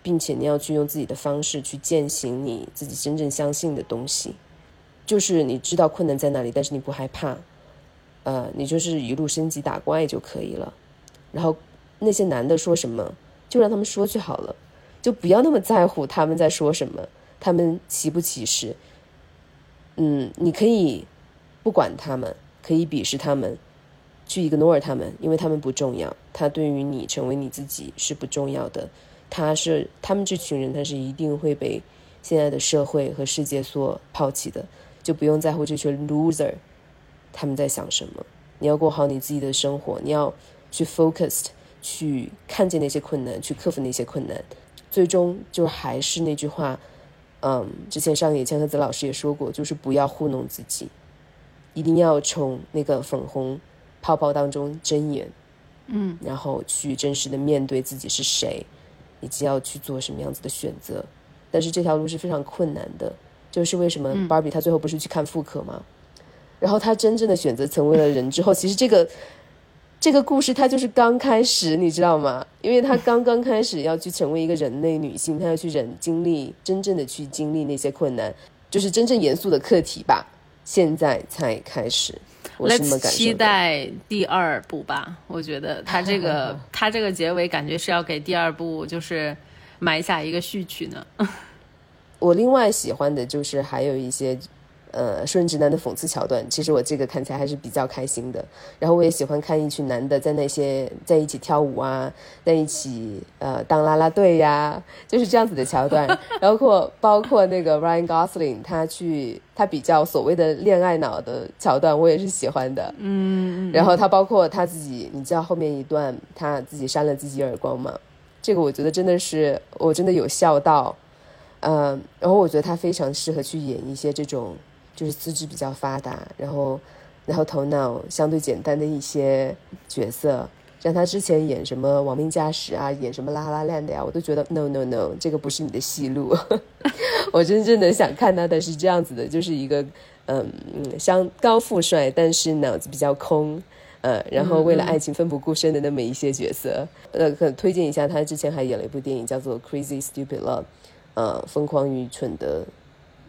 并且你要去用自己的方式去践行你自己真正相信的东西。就是你知道困难在哪里，但是你不害怕，呃，你就是一路升级打怪就可以了。然后那些男的说什么，就让他们说就好了，就不要那么在乎他们在说什么，他们歧不歧视。嗯，你可以不管他们，可以鄙视他们，去 ignore 他们，因为他们不重要。他对于你成为你自己是不重要的。他是他们这群人，他是一定会被现在的社会和世界所抛弃的。就不用在乎这群 loser 他们在想什么。你要过好你自己的生活，你要去 focused 去看见那些困难，去克服那些困难。最终就还是那句话，嗯，之前上野千鹤子老师也说过，就是不要糊弄自己，一定要从那个粉红泡泡当中睁眼，嗯，然后去真实的面对自己是谁，以及要去做什么样子的选择。但是这条路是非常困难的。就是为什么芭比她最后不是去看妇科吗？然后他真正的选择成为了人之后，其实这个这个故事它就是刚开始，你知道吗？因为她刚刚开始要去成为一个人类女性，她要去忍经历真正的去经历那些困难，就是真正严肃的课题吧。现在才开始，我是这么感受。期待第二部吧，我觉得他这个他这个结尾感觉是要给第二部就是埋下一个序曲呢。我另外喜欢的就是还有一些，呃，顺直男的讽刺桥段。其实我这个看起来还是比较开心的。然后我也喜欢看一群男的在那些在一起跳舞啊，在一起呃当啦啦队呀，就是这样子的桥段。包括包括那个 Ryan Gosling 他去他比较所谓的恋爱脑的桥段，我也是喜欢的。嗯。然后他包括他自己，你知道后面一段他自己扇了自己耳光吗？这个我觉得真的是我真的有笑到。嗯，然后我觉得他非常适合去演一些这种，就是资质比较发达，然后，然后头脑相对简单的一些角色。像他之前演什么《亡命驾驶》啊，演什么《拉拉链》的呀，我都觉得 no no no，这个不是你的戏路。我真正的想看到的是这样子的，就是一个嗯嗯，像高富帅，但是脑子比较空，呃，然后为了爱情奋不顾身的那么一些角色。呃，可推荐一下，他之前还演了一部电影叫做《Crazy Stupid Love》。呃，疯狂愚蠢的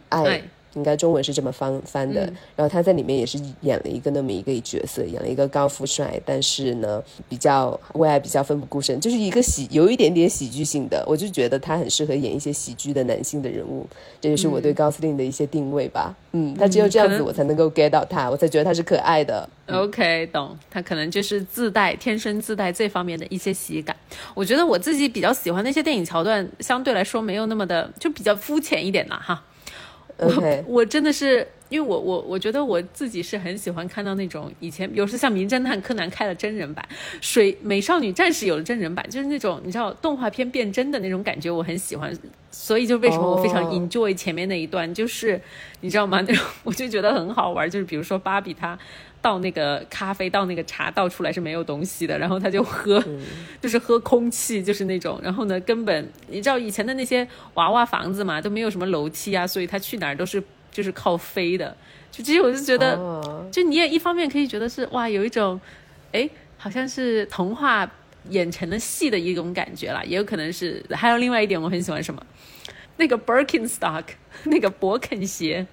爱，应该中文是这么翻翻的。然后他在里面也是演了一个那么一个角色，演了一个高富帅，但是呢，比较为爱比较奋不顾身，就是一个喜有一点点喜剧性的。我就觉得他很适合演一些喜剧的男性的人物，这就是我对高司令的一些定位吧。嗯，他只有这样子，我才能够 get 到他，我才觉得他是可爱的。OK，懂。他可能就是自带天生自带这方面的一些喜感。我觉得我自己比较喜欢那些电影桥段，相对来说没有那么的，就比较肤浅一点啦。哈。我我真的是，因为我我我觉得我自己是很喜欢看到那种以前，比如说像《名侦探柯南》开了真人版，《水美少女战士》有了真人版，就是那种你知道动画片变真的那种感觉，我很喜欢。所以就为什么我非常 enjoy 前面那一段，就是你知道吗？那种我就觉得很好玩，就是比如说芭比她。倒那个咖啡，倒那个茶，倒出来是没有东西的，然后他就喝，就是喝空气，就是那种。然后呢，根本你知道以前的那些娃娃房子嘛，都没有什么楼梯啊，所以他去哪儿都是就是靠飞的。就其实我就觉得，就你也一方面可以觉得是哇，有一种，哎，好像是童话演成了戏的一种感觉啦，也有可能是。还有另外一点，我很喜欢什么，那个 Birkenstock，那个勃肯鞋。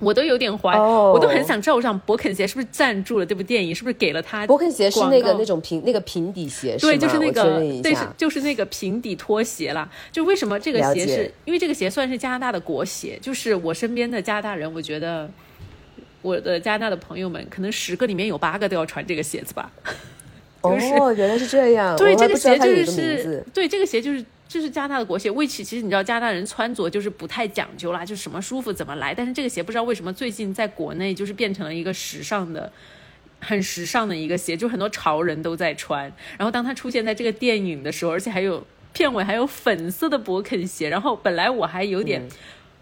我都有点怀，我都很想知道，我想勃肯鞋是不是赞助了这部电影？是不是给了他？勃肯鞋是那个那种平那个平底鞋，对，就是那个，对，就是那个平底拖鞋啦。就为什么这个鞋是？因为这个鞋算是加拿大的国鞋。就是我身边的加拿大人，我觉得我的加拿大的朋友们，可能十个里面有八个都要穿这个鞋子吧。哦，原来是这样。对，这个鞋就是，对，这个鞋就是。这是加拿大的国鞋，为其其实你知道加拿大人穿着就是不太讲究啦，就什么舒服怎么来。但是这个鞋不知道为什么最近在国内就是变成了一个时尚的、很时尚的一个鞋，就很多潮人都在穿。然后当它出现在这个电影的时候，而且还有片尾还有粉色的勃肯鞋，然后本来我还有点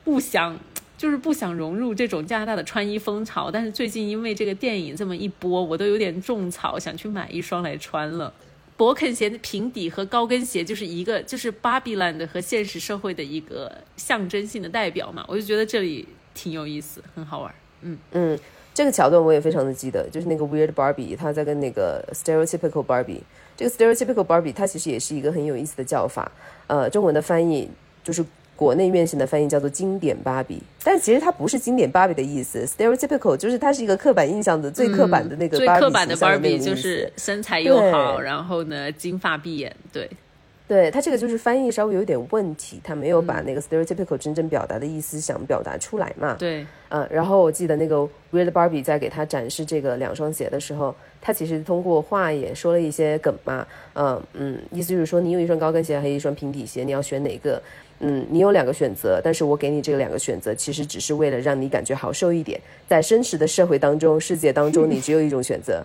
不想，就是不想融入这种加拿大的穿衣风潮，但是最近因为这个电影这么一播，我都有点种草，想去买一双来穿了。勃肯鞋的平底和高跟鞋就是一个，就是芭比 land 和现实社会的一个象征性的代表嘛。我就觉得这里挺有意思，很好玩。嗯嗯，这个桥段我也非常的记得，就是那个 Weird Barbie，他在跟那个 Stereotypical Barbie，这个 Stereotypical Barbie 它其实也是一个很有意思的叫法。呃，中文的翻译就是国内院线的翻译叫做经典芭比，但其实它不是经典芭比的意思，Stereotypical 就是它是一个刻板印象的最刻板的那个最刻板的芭比就是身材又好，然后呢金发碧眼，对。对他这个就是翻译稍微有点问题，他没有把那个 stereotypical 真正表达的意思想表达出来嘛？对，嗯，然后我记得那个 Weird Barbie 在给他展示这个两双鞋的时候，他其实通过话也说了一些梗嘛，嗯嗯，意思就是说你有一双高跟鞋，还有一双平底鞋，你要选哪个？嗯，你有两个选择，但是我给你这个两个选择，其实只是为了让你感觉好受一点，在真实的社会当中、世界当中，你只有一种选择。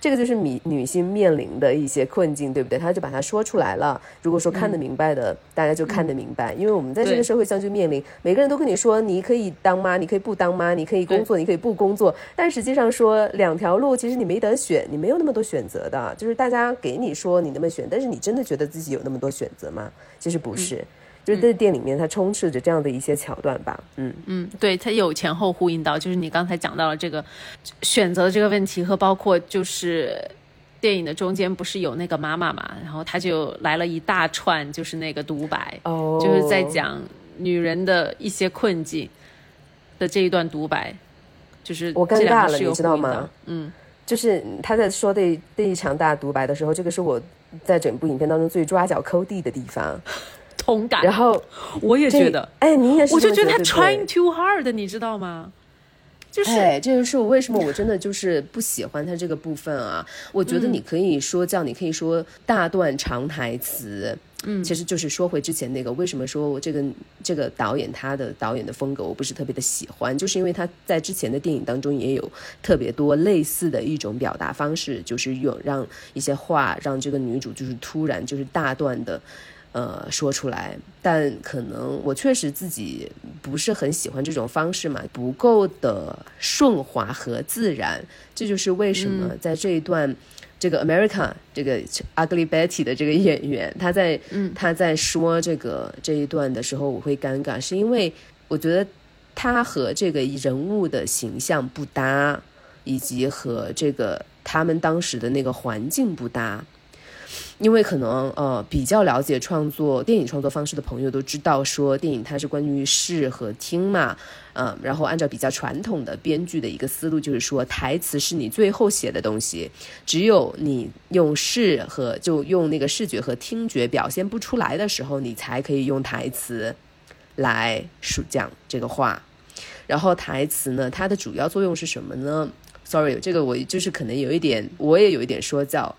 这个就是女女性面临的一些困境，对不对？她就把它说出来了。如果说看得明白的，大家就看得明白。因为我们在这个社会上就面临，每个人都跟你说，你可以当妈，你可以不当妈，你可以工作，你可以不工作。但实际上说两条路，其实你没得选，你没有那么多选择的。就是大家给你说你那么选，但是你真的觉得自己有那么多选择吗？其实不是。就是在店里面，它充斥着这样的一些桥段吧。嗯嗯，对，它有前后呼应到，就是你刚才讲到了这个选择这个问题，和包括就是电影的中间不是有那个妈妈嘛，然后他就来了一大串，就是那个独白，哦，就是在讲女人的一些困境的这一段独白，就是我尴尬了，你知道吗？嗯，就是他在说这这一场大独白的时候，这个是我在整部影片当中最抓脚抠地的地方。同感，然后我也觉得，哎，你也是，我就觉得他 trying too hard，你知道吗？就是，这就是我为什么我真的就是不喜欢他这个部分啊。我觉得你可以说叫，你可以说大段长台词，嗯，其实就是说回之前那个，为什么说我这个这个导演他的导演的风格我不是特别的喜欢，就是因为他在之前的电影当中也有特别多类似的一种表达方式，就是有让一些话让这个女主就是突然就是大段的。呃，说出来，但可能我确实自己不是很喜欢这种方式嘛，不够的顺滑和自然，这就是为什么在这一段，这个 America 这个 Ugly Betty 的这个演员，他在他在说这个这一段的时候，我会尴尬，是因为我觉得他和这个人物的形象不搭，以及和这个他们当时的那个环境不搭。因为可能呃比较了解创作电影创作方式的朋友都知道，说电影它是关于视和听嘛，嗯，然后按照比较传统的编剧的一个思路，就是说台词是你最后写的东西，只有你用视和就用那个视觉和听觉表现不出来的时候，你才可以用台词来说讲这个话。然后台词呢，它的主要作用是什么呢？Sorry，这个我就是可能有一点，我也有一点说教。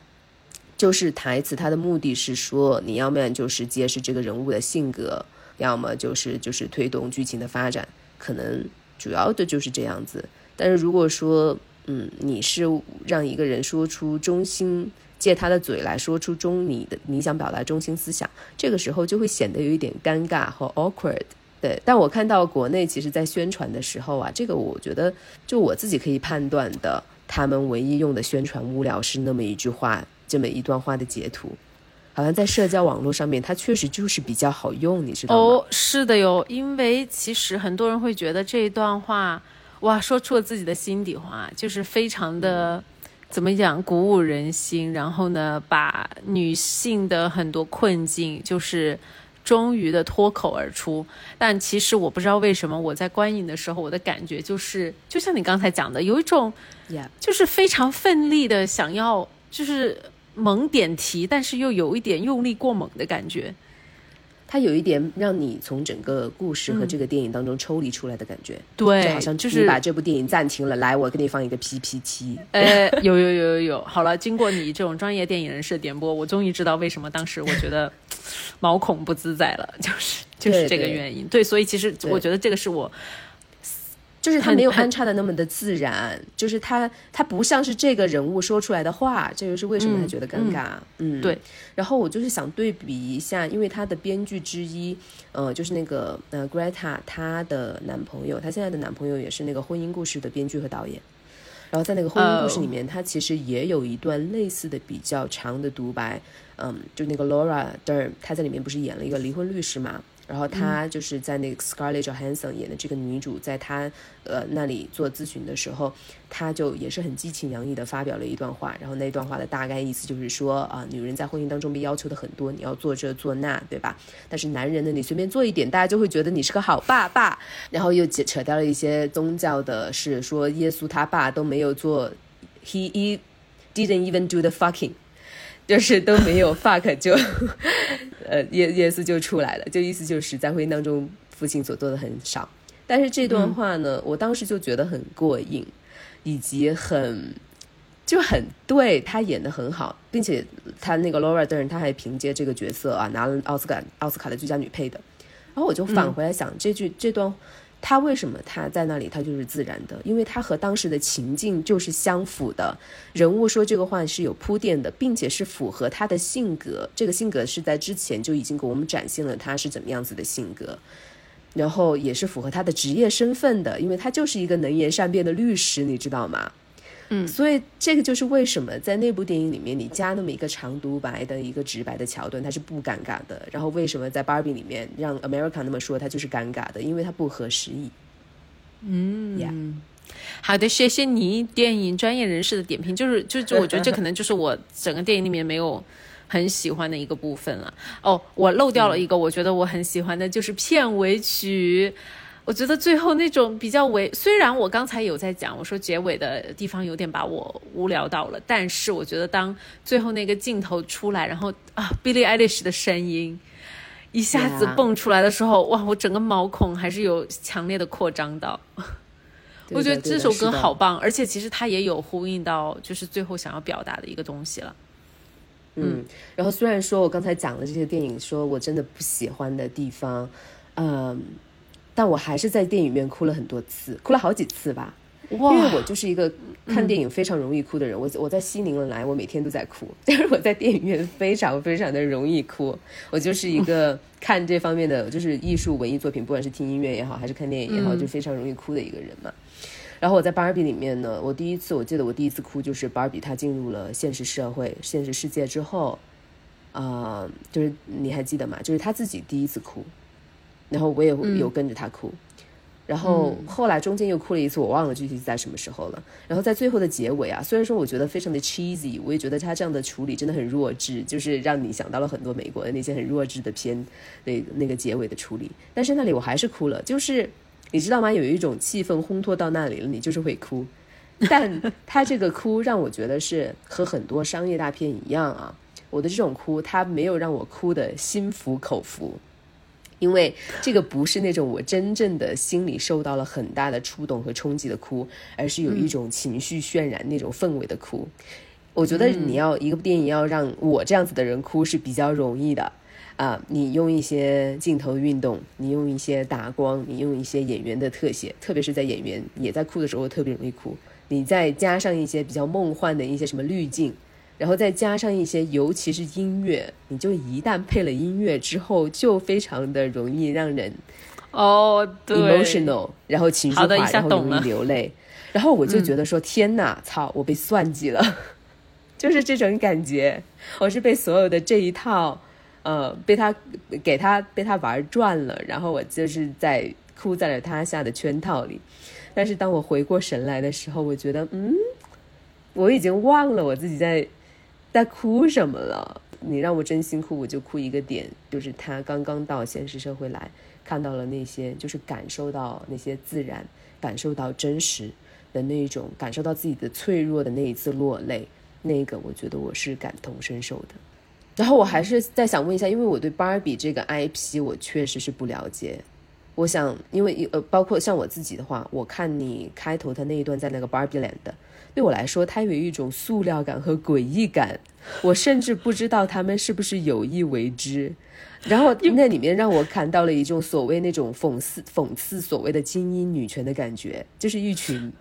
就是台词，它的目的是说，你要么就是揭示这个人物的性格，要么就是就是推动剧情的发展，可能主要的就是这样子。但是如果说，嗯，你是让一个人说出中心，借他的嘴来说出中你的你想表达中心思想，这个时候就会显得有一点尴尬和 awkward。对，但我看到国内其实在宣传的时候啊，这个我觉得就我自己可以判断的，他们唯一用的宣传物料是那么一句话。这么一段话的截图，好像在社交网络上面，它确实就是比较好用，你知道吗？哦，是的哟，因为其实很多人会觉得这一段话，哇，说出了自己的心底话，就是非常的怎么讲，鼓舞人心。然后呢，把女性的很多困境，就是终于的脱口而出。但其实我不知道为什么，我在观影的时候，我的感觉就是，就像你刚才讲的，有一种，就是非常奋力的想要，就是。猛点题，但是又有一点用力过猛的感觉，它有一点让你从整个故事和这个电影当中抽离出来的感觉。对，就好像就是把这部电影暂停了，来，我给你放一个 PPT。呃，有有有有有，好了，经过你这种专业电影人士的点播，我终于知道为什么当时我觉得毛孔不自在了，就是就是这个原因。对，所以其实我觉得这个是我。就是他没有安插的那么的自然，就是他他不像是这个人物说出来的话，这就是为什么他觉得尴尬。嗯，对。然后我就是想对比一下，因为他的编剧之一，呃，就是那个呃，Greta，她的男朋友，她现在的男朋友也是那个婚姻故事的编剧和导演。然后在那个婚姻故事里面，他其实也有一段类似的比较长的独白，嗯，就那个 Laura Dern，她在里面不是演了一个离婚律师嘛？然后她就是在那个 Scarlett Johansson 演的这个女主，在她呃那里做咨询的时候，她就也是很激情洋溢的发表了一段话。然后那段话的大概意思就是说啊，女人在婚姻当中被要求的很多，你要做这做那，对吧？但是男人呢，你随便做一点，大家就会觉得你是个好爸爸。然后又扯扯掉了一些宗教的事，说耶稣他爸都没有做，he e didn't even do the fucking。就是都没有 fuck 就，呃耶耶稣就出来了，就意思就是在婚姻当中父亲所做的很少，但是这段话呢，我当时就觉得很过瘾，以及很就很对他演的很好，并且他那个 Laura Dern 他还凭借这个角色啊拿了奥斯卡奥斯卡的最佳女配的，然后我就返回来想这句这段。他为什么他在那里他就是自然的？因为他和当时的情境就是相符的。人物说这个话是有铺垫的，并且是符合他的性格。这个性格是在之前就已经给我们展现了他是怎么样子的性格，然后也是符合他的职业身份的，因为他就是一个能言善辩的律师，你知道吗？嗯，所以这个就是为什么在那部电影里面，你加那么一个长独白的一个直白的桥段，它是不尴尬的。然后为什么在 Barbie 里面让 America 那么说，它就是尴尬的，因为它不合时宜。嗯，好的，谢谢你电影专业人士的点评，就是就就 我觉得这可能就是我整个电影里面没有很喜欢的一个部分了。哦，我漏掉了一个，我觉得我很喜欢的就是片尾曲。我觉得最后那种比较唯，虽然我刚才有在讲，我说结尾的地方有点把我无聊到了，但是我觉得当最后那个镜头出来，然后啊，Billie Eilish 的声音一下子蹦出来的时候，哇，我整个毛孔还是有强烈的扩张到。我觉得这首歌好棒，而且其实它也有呼应到就是最后想要表达的一个东西了。嗯，然后虽然说我刚才讲的这些电影，说我真的不喜欢的地方，嗯。但我还是在电影院哭了很多次，哭了好几次吧。因为我就是一个看电影非常容易哭的人。我我在西宁来，我每天都在哭。但是我在电影院非常非常的容易哭。我就是一个 看这方面的，就是艺术文艺作品，不管是听音乐也好，还是看电影也好，就非常容易哭的一个人嘛。然后我在芭比里面呢，我第一次我记得我第一次哭就是芭比她进入了现实社会、现实世界之后，啊，就是你还记得吗？就是她自己第一次哭。然后我也有跟着他哭，然后后来中间又哭了一次，我忘了具体在什么时候了。然后在最后的结尾啊，虽然说我觉得非常的 cheesy，我也觉得他这样的处理真的很弱智，就是让你想到了很多美国的那些很弱智的片，那那个结尾的处理。但是那里我还是哭了，就是你知道吗？有一种气氛烘托到那里了，你就是会哭。但他这个哭让我觉得是和很多商业大片一样啊，我的这种哭，他没有让我哭的心服口服。因为这个不是那种我真正的心里受到了很大的触动和冲击的哭，而是有一种情绪渲染那种氛围的哭。我觉得你要一个电影要让我这样子的人哭是比较容易的啊，你用一些镜头运动，你用一些打光，你用一些演员的特写，特别是在演员也在哭的时候特别容易哭。你再加上一些比较梦幻的一些什么滤镜。然后再加上一些，尤其是音乐，你就一旦配了音乐之后，就非常的容易让人哦，emotional，然后情绪化，然后容易流泪。然后我就觉得说，天哪，操，我被算计了，就是这种感觉，我是被所有的这一套，呃，被他给他被他玩转了，然后我就是在哭在了他下的圈套里。但是当我回过神来的时候，我觉得，嗯，我已经忘了我自己在。在哭什么了？你让我真心哭，我就哭一个点，就是他刚刚到现实社会来，看到了那些，就是感受到那些自然，感受到真实的那一种，感受到自己的脆弱的那一次落泪，那个我觉得我是感同身受的。然后我还是在想问一下，因为我对芭比这个 IP 我确实是不了解。我想，因为呃，包括像我自己的话，我看你开头的那一段在那个 Barbie Land。对我来说，它有一种塑料感和诡异感，我甚至不知道他们是不是有意为之。然后那里面让我看到了一种所谓那种讽刺、讽刺所谓的精英女权的感觉，就是一群，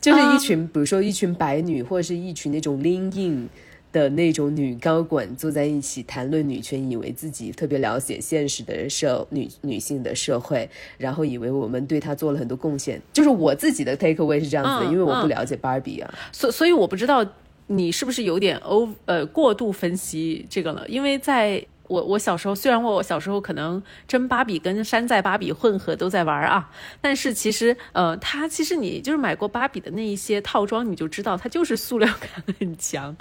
就是一群，比如说一群白女，或者是一群那种 lean in 的那种女高管坐在一起谈论女权，以为自己特别了解现实的社女女性的社会，然后以为我们对她做了很多贡献。就是我自己的 take away 是这样子的，因为我不了解芭比啊，所所以我不知道你是不是有点 o 呃过度分析这个了，因为在。我我小时候虽然我我小时候可能真芭比跟山寨芭比混合都在玩啊，但是其实呃，它其实你就是买过芭比的那一些套装，你就知道它就是塑料感很强。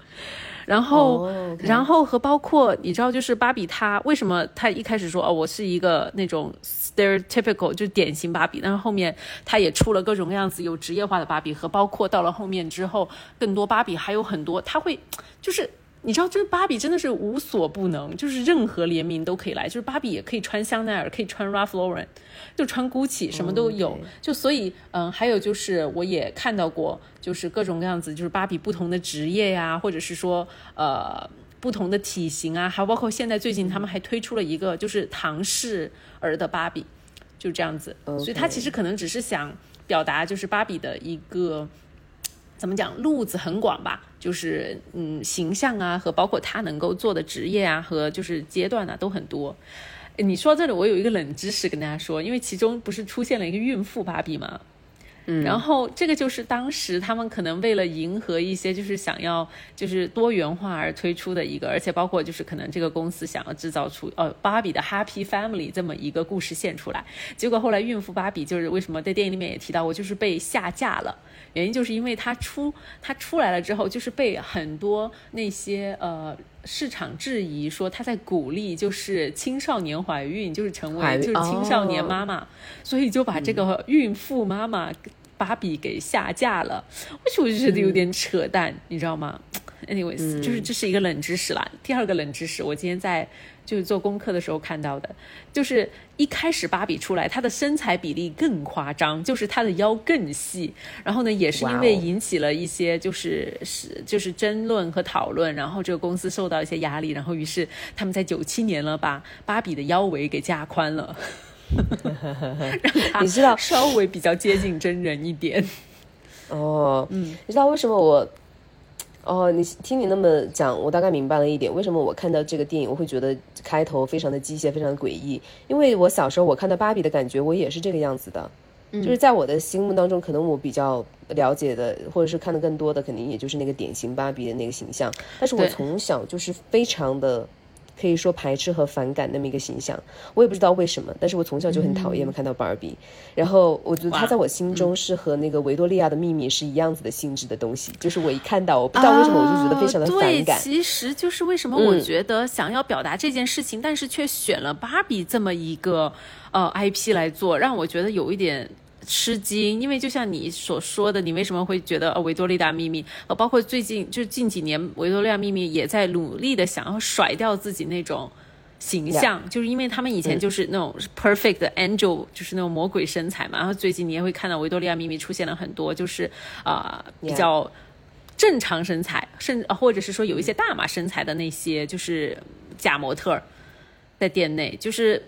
然后然后和包括你知道就是芭比它为什么它一开始说哦我是一个那种 stereotypical 就典型芭比，但是后面它也出了各种各样子有职业化的芭比，和包括到了后面之后更多芭比还有很多，它会就是。你知道，就是芭比真的是无所不能，就是任何联名都可以来，就是芭比也可以穿香奈儿，可以穿 Ralph Lauren，就穿 Gucci，什么都有。就所以，嗯，还有就是我也看到过，就是各种各样子，就是芭比不同的职业呀，或者是说，呃，不同的体型啊，还包括现在最近他们还推出了一个就是唐氏儿的芭比，就这样子。所以他其实可能只是想表达，就是芭比的一个。怎么讲？路子很广吧，就是嗯，形象啊，和包括他能够做的职业啊，和就是阶段啊，都很多。你说这里，我有一个冷知识跟大家说，因为其中不是出现了一个孕妇芭比吗？然后这个就是当时他们可能为了迎合一些就是想要就是多元化而推出的一个，而且包括就是可能这个公司想要制造出呃芭比的 Happy Family 这么一个故事线出来。结果后来孕妇芭比就是为什么在电影里面也提到过，就是被下架了，原因就是因为它出它出来了之后，就是被很多那些呃市场质疑说他在鼓励就是青少年怀孕，就是成为就是青少年妈妈，所以就把这个孕妇妈妈。芭比给下架了，为什么就觉得有点扯淡，你知道吗？Anyways，就是这是一个冷知识啦。第二个冷知识，我今天在就是做功课的时候看到的，就是一开始芭比出来，她的身材比例更夸张，就是她的腰更细。然后呢，也是因为引起了一些就是是就是争论和讨论，然后这个公司受到一些压力，然后于是他们在九七年了把芭比的腰围给加宽了。你知道稍微比较接近真人一点 哦，嗯，你知道为什么我哦？你听你那么讲，我大概明白了一点，为什么我看到这个电影我会觉得开头非常的机械，非常的诡异？因为我小时候我看到芭比的感觉，我也是这个样子的，就是在我的心目当中，可能我比较了解的，或者是看的更多的，肯定也就是那个典型芭比的那个形象。但是我从小就是非常的。可以说排斥和反感那么一个形象，我也不知道为什么，但是我从小就很讨厌嘛看到芭比，然后我觉得她在我心中是和那个维多利亚的秘密是一样子的性质的东西，就是我一看到，我不知道为什么我就觉得非常的反感。其实就是为什么我觉得想要表达这件事情，但是却选了芭比这么一个呃 IP 来做，让我觉得有一点。吃惊，因为就像你所说的，你为什么会觉得呃维多利亚秘密，呃包括最近就近几年维多利亚秘密也在努力的想要甩掉自己那种形象，就是因为他们以前就是那种 perfect angel，就是那种魔鬼身材嘛。然后最近你也会看到维多利亚秘密出现了很多就是啊比较正常身材，甚至或者是说有一些大码身材的那些就是假模特在店内，就是。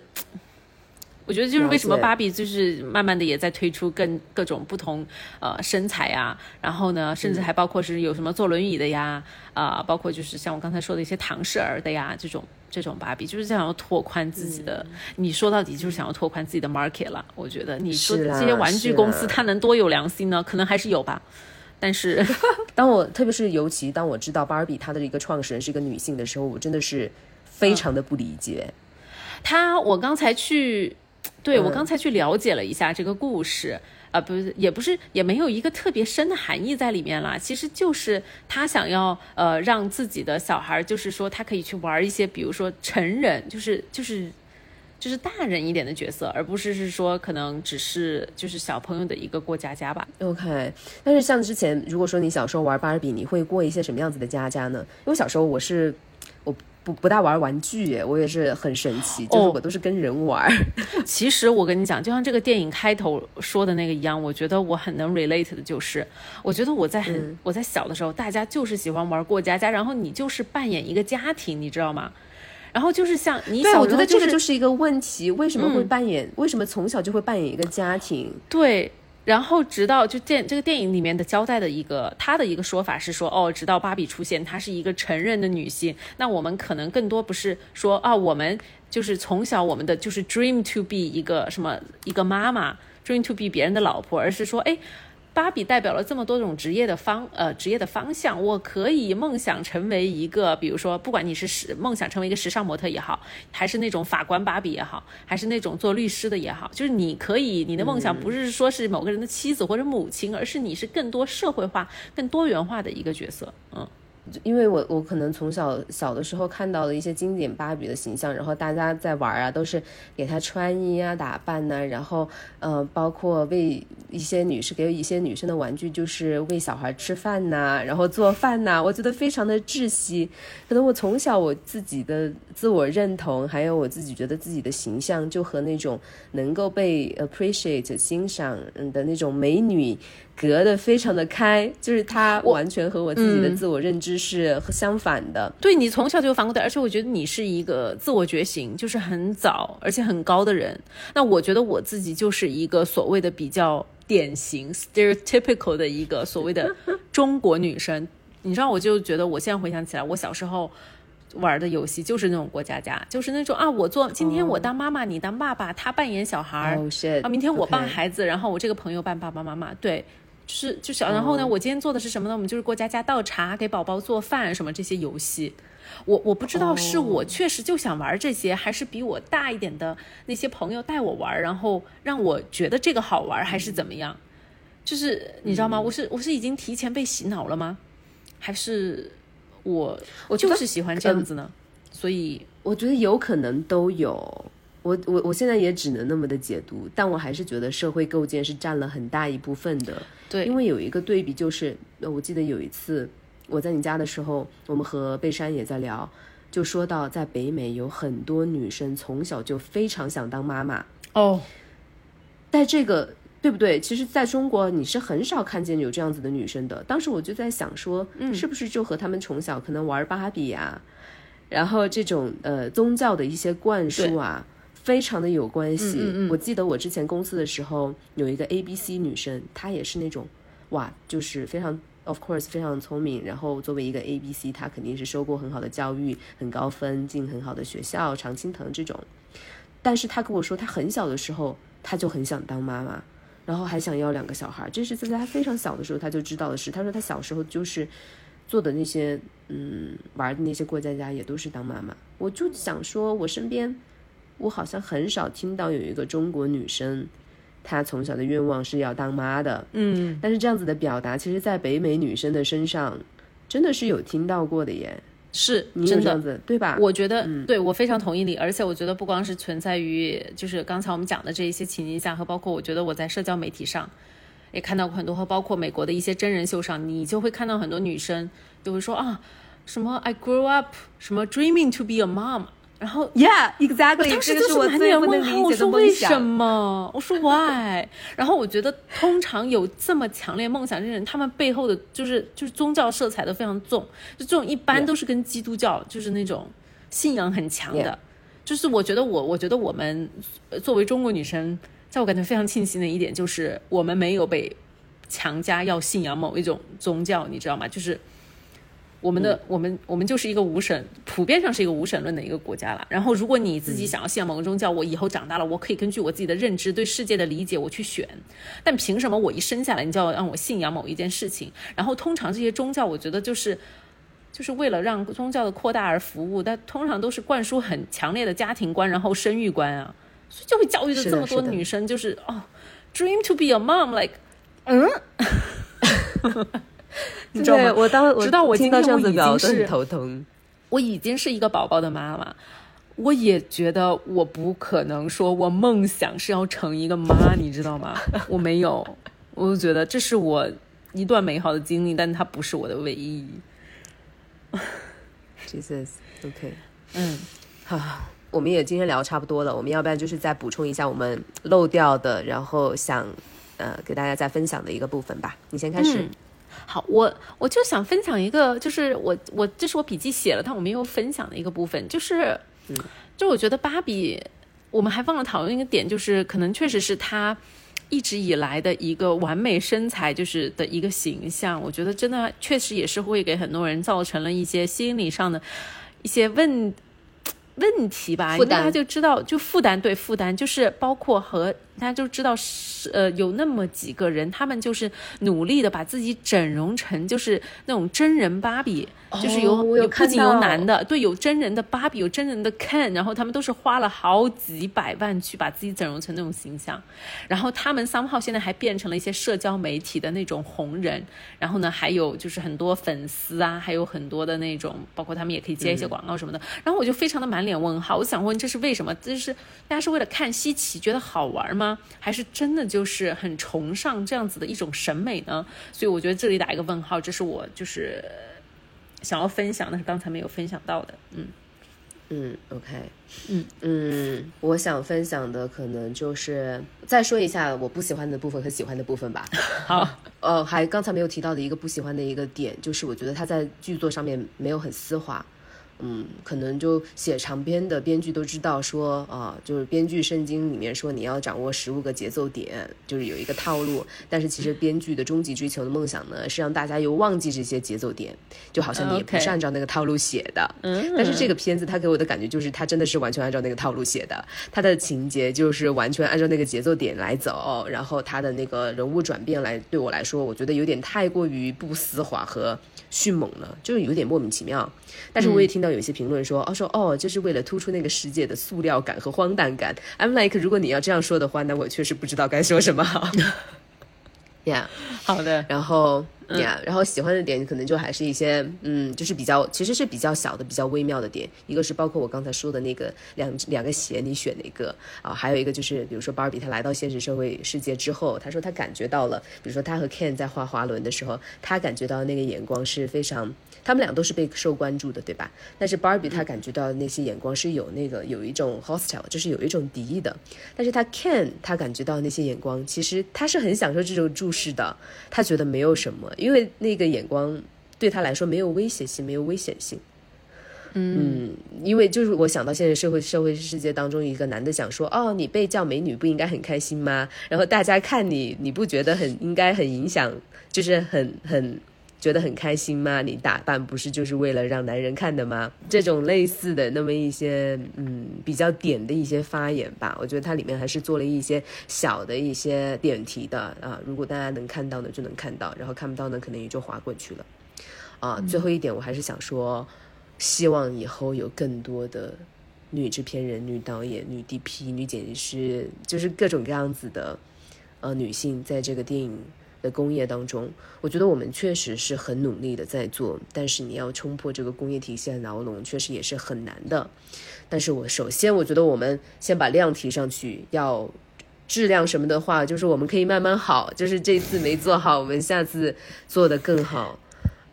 我觉得就是为什么芭比就是慢慢的也在推出更各种不同呃身材啊，然后呢，甚至还包括是有什么坐轮椅的呀，啊，包括就是像我刚才说的一些唐氏儿的呀，这种这种芭比就是想要拓宽自己的。你说到底就是想要拓宽自己的 market 了。我觉得你说这些玩具公司它能多有良心呢？可能还是有吧。但是 当我特别是尤其当我知道芭比它的一个创始人是一个女性的时候，我真的是非常的不理解。她，我刚才去。对，我刚才去了解了一下这个故事，啊，不是，也不是，也没有一个特别深的含义在里面啦。其实就是他想要呃让自己的小孩，就是说他可以去玩一些，比如说成人，就是就是就是大人一点的角色，而不是是说可能只是就是小朋友的一个过家家吧。OK，但是像之前如果说你小时候玩芭比，你会过一些什么样子的家家呢？因为小时候我是。不不大玩玩具，我也是很神奇，就是我都是跟人玩。其实我跟你讲，就像这个电影开头说的那个一样，我觉得我很能 relate 的，就是我觉得我在很我在小的时候，大家就是喜欢玩过家家，然后你就是扮演一个家庭，你知道吗？然后就是像你，对，我觉得这个就是一个问题，为什么会扮演？为什么从小就会扮演一个家庭？对。然后直到就电这个电影里面的交代的一个他的一个说法是说，哦，直到芭比出现，她是一个成人的女性，那我们可能更多不是说啊，我们就是从小我们的就是 dream to be 一个什么一个妈妈，dream to be 别人的老婆，而是说，哎。芭比代表了这么多种职业的方呃职业的方向，我可以梦想成为一个，比如说，不管你是时梦想成为一个时尚模特也好，还是那种法官芭比也好，还是那种做律师的也好，就是你可以，你的梦想不是说是某个人的妻子或者母亲，而是你是更多社会化、更多元化的一个角色，嗯。因为我我可能从小小的时候看到了一些经典芭比的形象，然后大家在玩啊，都是给她穿衣啊、打扮呐，然后呃，包括为一些女士给一些女生的玩具，就是喂小孩吃饭呐，然后做饭呐，我觉得非常的窒息。可能我从小我自己的自我认同，还有我自己觉得自己的形象，就和那种能够被 appreciate 欣赏的那种美女。隔得非常的开，就是他完全和我自己的自我认知是相反的。对你从小就反过来，而且我觉得你是一个自我觉醒就是很早而且很高的人。那我觉得我自己就是一个所谓的比较典型 stereotypical 的一个所谓的中国女生。你知道，我就觉得我现在回想起来，我小时候玩的游戏就是那种过家家，就是那种啊，我做今天我当妈妈，你当爸爸，他扮演小孩儿，啊，明天我扮孩子，然后我这个朋友扮爸爸妈妈，对。就是就小，然后呢，我今天做的是什么呢？我们就是过家家倒茶，给宝宝做饭，什么这些游戏。我我不知道是我确实就想玩这些，还是比我大一点的那些朋友带我玩，然后让我觉得这个好玩，还是怎么样？就是你知道吗？我是我是已经提前被洗脑了吗？还是我我就是喜欢这样子呢？所以我觉得有可能都有。我我我现在也只能那么的解读，但我还是觉得社会构建是占了很大一部分的。对，因为有一个对比，就是我记得有一次我在你家的时候，我们和贝珊也在聊，就说到在北美有很多女生从小就非常想当妈妈哦。在这个对不对？其实在中国你是很少看见有这样子的女生的。当时我就在想说，是不是就和他们从小可能玩芭比呀，然后这种呃宗教的一些灌输啊。非常的有关系。我记得我之前公司的时候有一个 A B C 女生，她也是那种，哇，就是非常 of course 非常聪明。然后作为一个 A B C，她肯定是受过很好的教育，很高分，进很好的学校，常青藤这种。但是她跟我说，她很小的时候，她就很想当妈妈，然后还想要两个小孩。这是在她非常小的时候，她就知道的事。她说她小时候就是做的那些，嗯，玩的那些过家家也都是当妈妈。我就想说，我身边。我好像很少听到有一个中国女生，她从小的愿望是要当妈的。嗯，但是这样子的表达，其实，在北美女生的身上，真的是有听到过的耶。是，真的，对吧？我觉得，对我非常同意你。而且，我觉得不光是存在于，就是刚才我们讲的这一些情境下，和包括我觉得我在社交媒体上也看到过很多，和包括美国的一些真人秀上，你就会看到很多女生就会说啊，什么 I grew up，什么 dreaming to be a mom。然后，Yeah，exactly，当时就是我满脸问号。我说为什么？我说 Why？然后我觉得，通常有这么强烈梦想这些人，他们背后的就是就是宗教色彩都非常重。就这种一般都是跟基督教就是那种信仰很强的。就是我觉得我我觉得我们作为中国女生，在我感觉非常庆幸的一点就是，我们没有被强加要信仰某一种宗教，你知道吗？就是。我们的我们我们就是一个无神，普遍上是一个无神论的一个国家了。然后，如果你自己想要信仰某个宗教，我以后长大了，我可以根据我自己的认知、对世界的理解，我去选。但凭什么我一生下来，你就要让我信仰某一件事情？然后，通常这些宗教，我觉得就是就是为了让宗教的扩大而服务，但通常都是灌输很强烈的家庭观，然后生育观啊，所以就会教育的这么多女生，就是哦，dream to be a mom，like，嗯。你知道吗？我当直到我听到这样子表，都很头疼。我已经是一个宝宝的妈妈，我也觉得我不可能说我梦想是要成一个妈，你知道吗？我没有，我就觉得这是我一段美好的经历，但它不是我的唯一。Jesus，OK，嗯，好，我们也今天聊差不多了，我们要不然就是再补充一下我们漏掉的，然后想呃给大家再分享的一个部分吧。你先开始。好，我我就想分享一个，就是我我这是我笔记写了，但我没有分享的一个部分，就是，就我觉得芭比，我们还忘了讨论一个点，就是可能确实是她一直以来的一个完美身材就是的一个形象，我觉得真的确实也是会给很多人造成了一些心理上的一些问问题吧。大家就知道，就负担对负担，就是包括和大家就知道是呃有那么几个人，他们就是努力的把自己整容成就是那种真人芭比。就是有有有不仅有男的，对，有真人的芭比，有真人的 Ken，然后他们都是花了好几百万去把自己整容成那种形象，然后他们 somehow 现在还变成了一些社交媒体的那种红人，然后呢，还有就是很多粉丝啊，还有很多的那种，包括他们也可以接一些广告什么的，然后我就非常的满脸问号，我想问这是为什么？这是大家是为了看稀奇，觉得好玩吗？还是真的就是很崇尚这样子的一种审美呢？所以我觉得这里打一个问号，这是我就是。想要分享，但是刚才没有分享到的，嗯，嗯，OK，嗯嗯，我想分享的可能就是再说一下我不喜欢的部分和喜欢的部分吧。好，呃，还刚才没有提到的一个不喜欢的一个点，就是我觉得他在剧作上面没有很丝滑。嗯，可能就写长篇的编剧都知道说啊、就是编剧圣经里面说你要掌握十五个节奏点，就是有一个套路。但是其实编剧的终极追求的梦想呢，是让大家又忘记这些节奏点，就好像你也不是按照那个套路写的。嗯，但是这个片子它给我的感觉就是，它真的是完全按照那个套路写的，它的情节就是完全按照那个节奏点来走，然后它的那个人物转变来，对我来说，我觉得有点太过于不丝滑和迅猛了，就是有点莫名其妙。但是我也听到有一些评论说，哦说哦，就是为了突出那个世界的塑料感和荒诞感。I'm like，如果你要这样说的话，那我确实不知道该说什么好。Yeah，好的，然后呀然后喜欢的点可能就还是一些，嗯，就是比较其实是比较小的、比较微妙的点。一个是包括我刚才说的那个两两个鞋，你选哪个啊？还有一个就是，比如说芭比她来到现实社会世界之后，她说她感觉到了，比如说她和 Ken 在画滑轮的时候，她感觉到那个眼光是非常。他们俩都是被受关注的，对吧？但是 Barbie 她感觉到那些眼光是有那个有一种 hostile，就是有一种敌意的。但是他 Ken 他感觉到那些眼光，其实他是很享受这种注视的，他觉得没有什么，因为那个眼光对他来说没有威胁性，没有危险性。嗯，因为就是我想到现在社会社会世界当中，一个男的想说，哦，你被叫美女不应该很开心吗？然后大家看你，你不觉得很应该很影响，就是很很觉得很开心吗？你打扮不是就是为了让男人看的吗？这种类似的那么一些嗯比较点的一些发言吧，我觉得它里面还是做了一些小的一些点题的啊。如果大家能看到的，就能看到；然后看不到呢，可能也就划过去了。啊，最后一点我还是想说，希望以后有更多的女制片人、女导演、女 DP、女剪辑师，就是各种各样子的呃女性在这个电影的工业当中，我觉得我们确实是很努力的在做，但是你要冲破这个工业体系的牢笼，确实也是很难的。但是我首先我觉得我们先把量提上去，要质量什么的话，就是我们可以慢慢好，就是这次没做好，我们下次做的更好。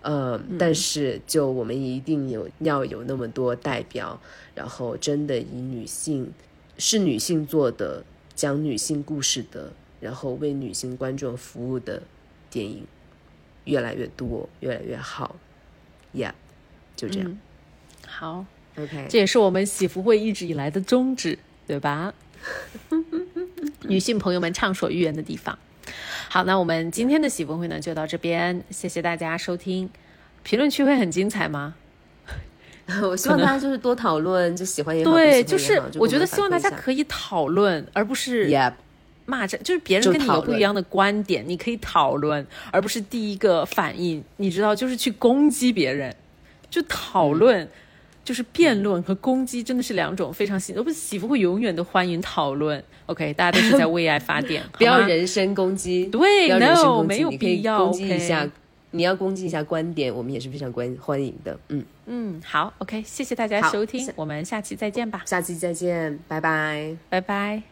呃，但是就我们一定有要有那么多代表，然后真的以女性是女性做的，讲女性故事的，然后为女性观众服务的电影越来越多，越来越好。Yeah，就这样。好，OK，这也是我们喜福会一直以来的宗旨，对吧？女性朋友们畅所欲言的地方。好，那我们今天的喜福会呢就到这边，谢谢大家收听。评论区会很精彩吗？我希望大家就是多讨论，就喜欢也好，对，也就是好我觉得希望大家可以讨论，而不是 Yeah，骂战，就是别人跟你有不一样的观点，你可以讨论，而不是第一个反应，你知道，就是去攻击别人，就讨论。就是辩论和攻击真的是两种非常喜，不是喜福会永远都欢迎讨论。OK，大家都是在为爱发电，不要人身攻击，对 no，没有必要攻击一下你要攻击一下观点，我们也是非常欢欢迎的。嗯，嗯，好，OK，谢谢大家收听，我们下期再见吧，下期再见，拜拜。拜拜。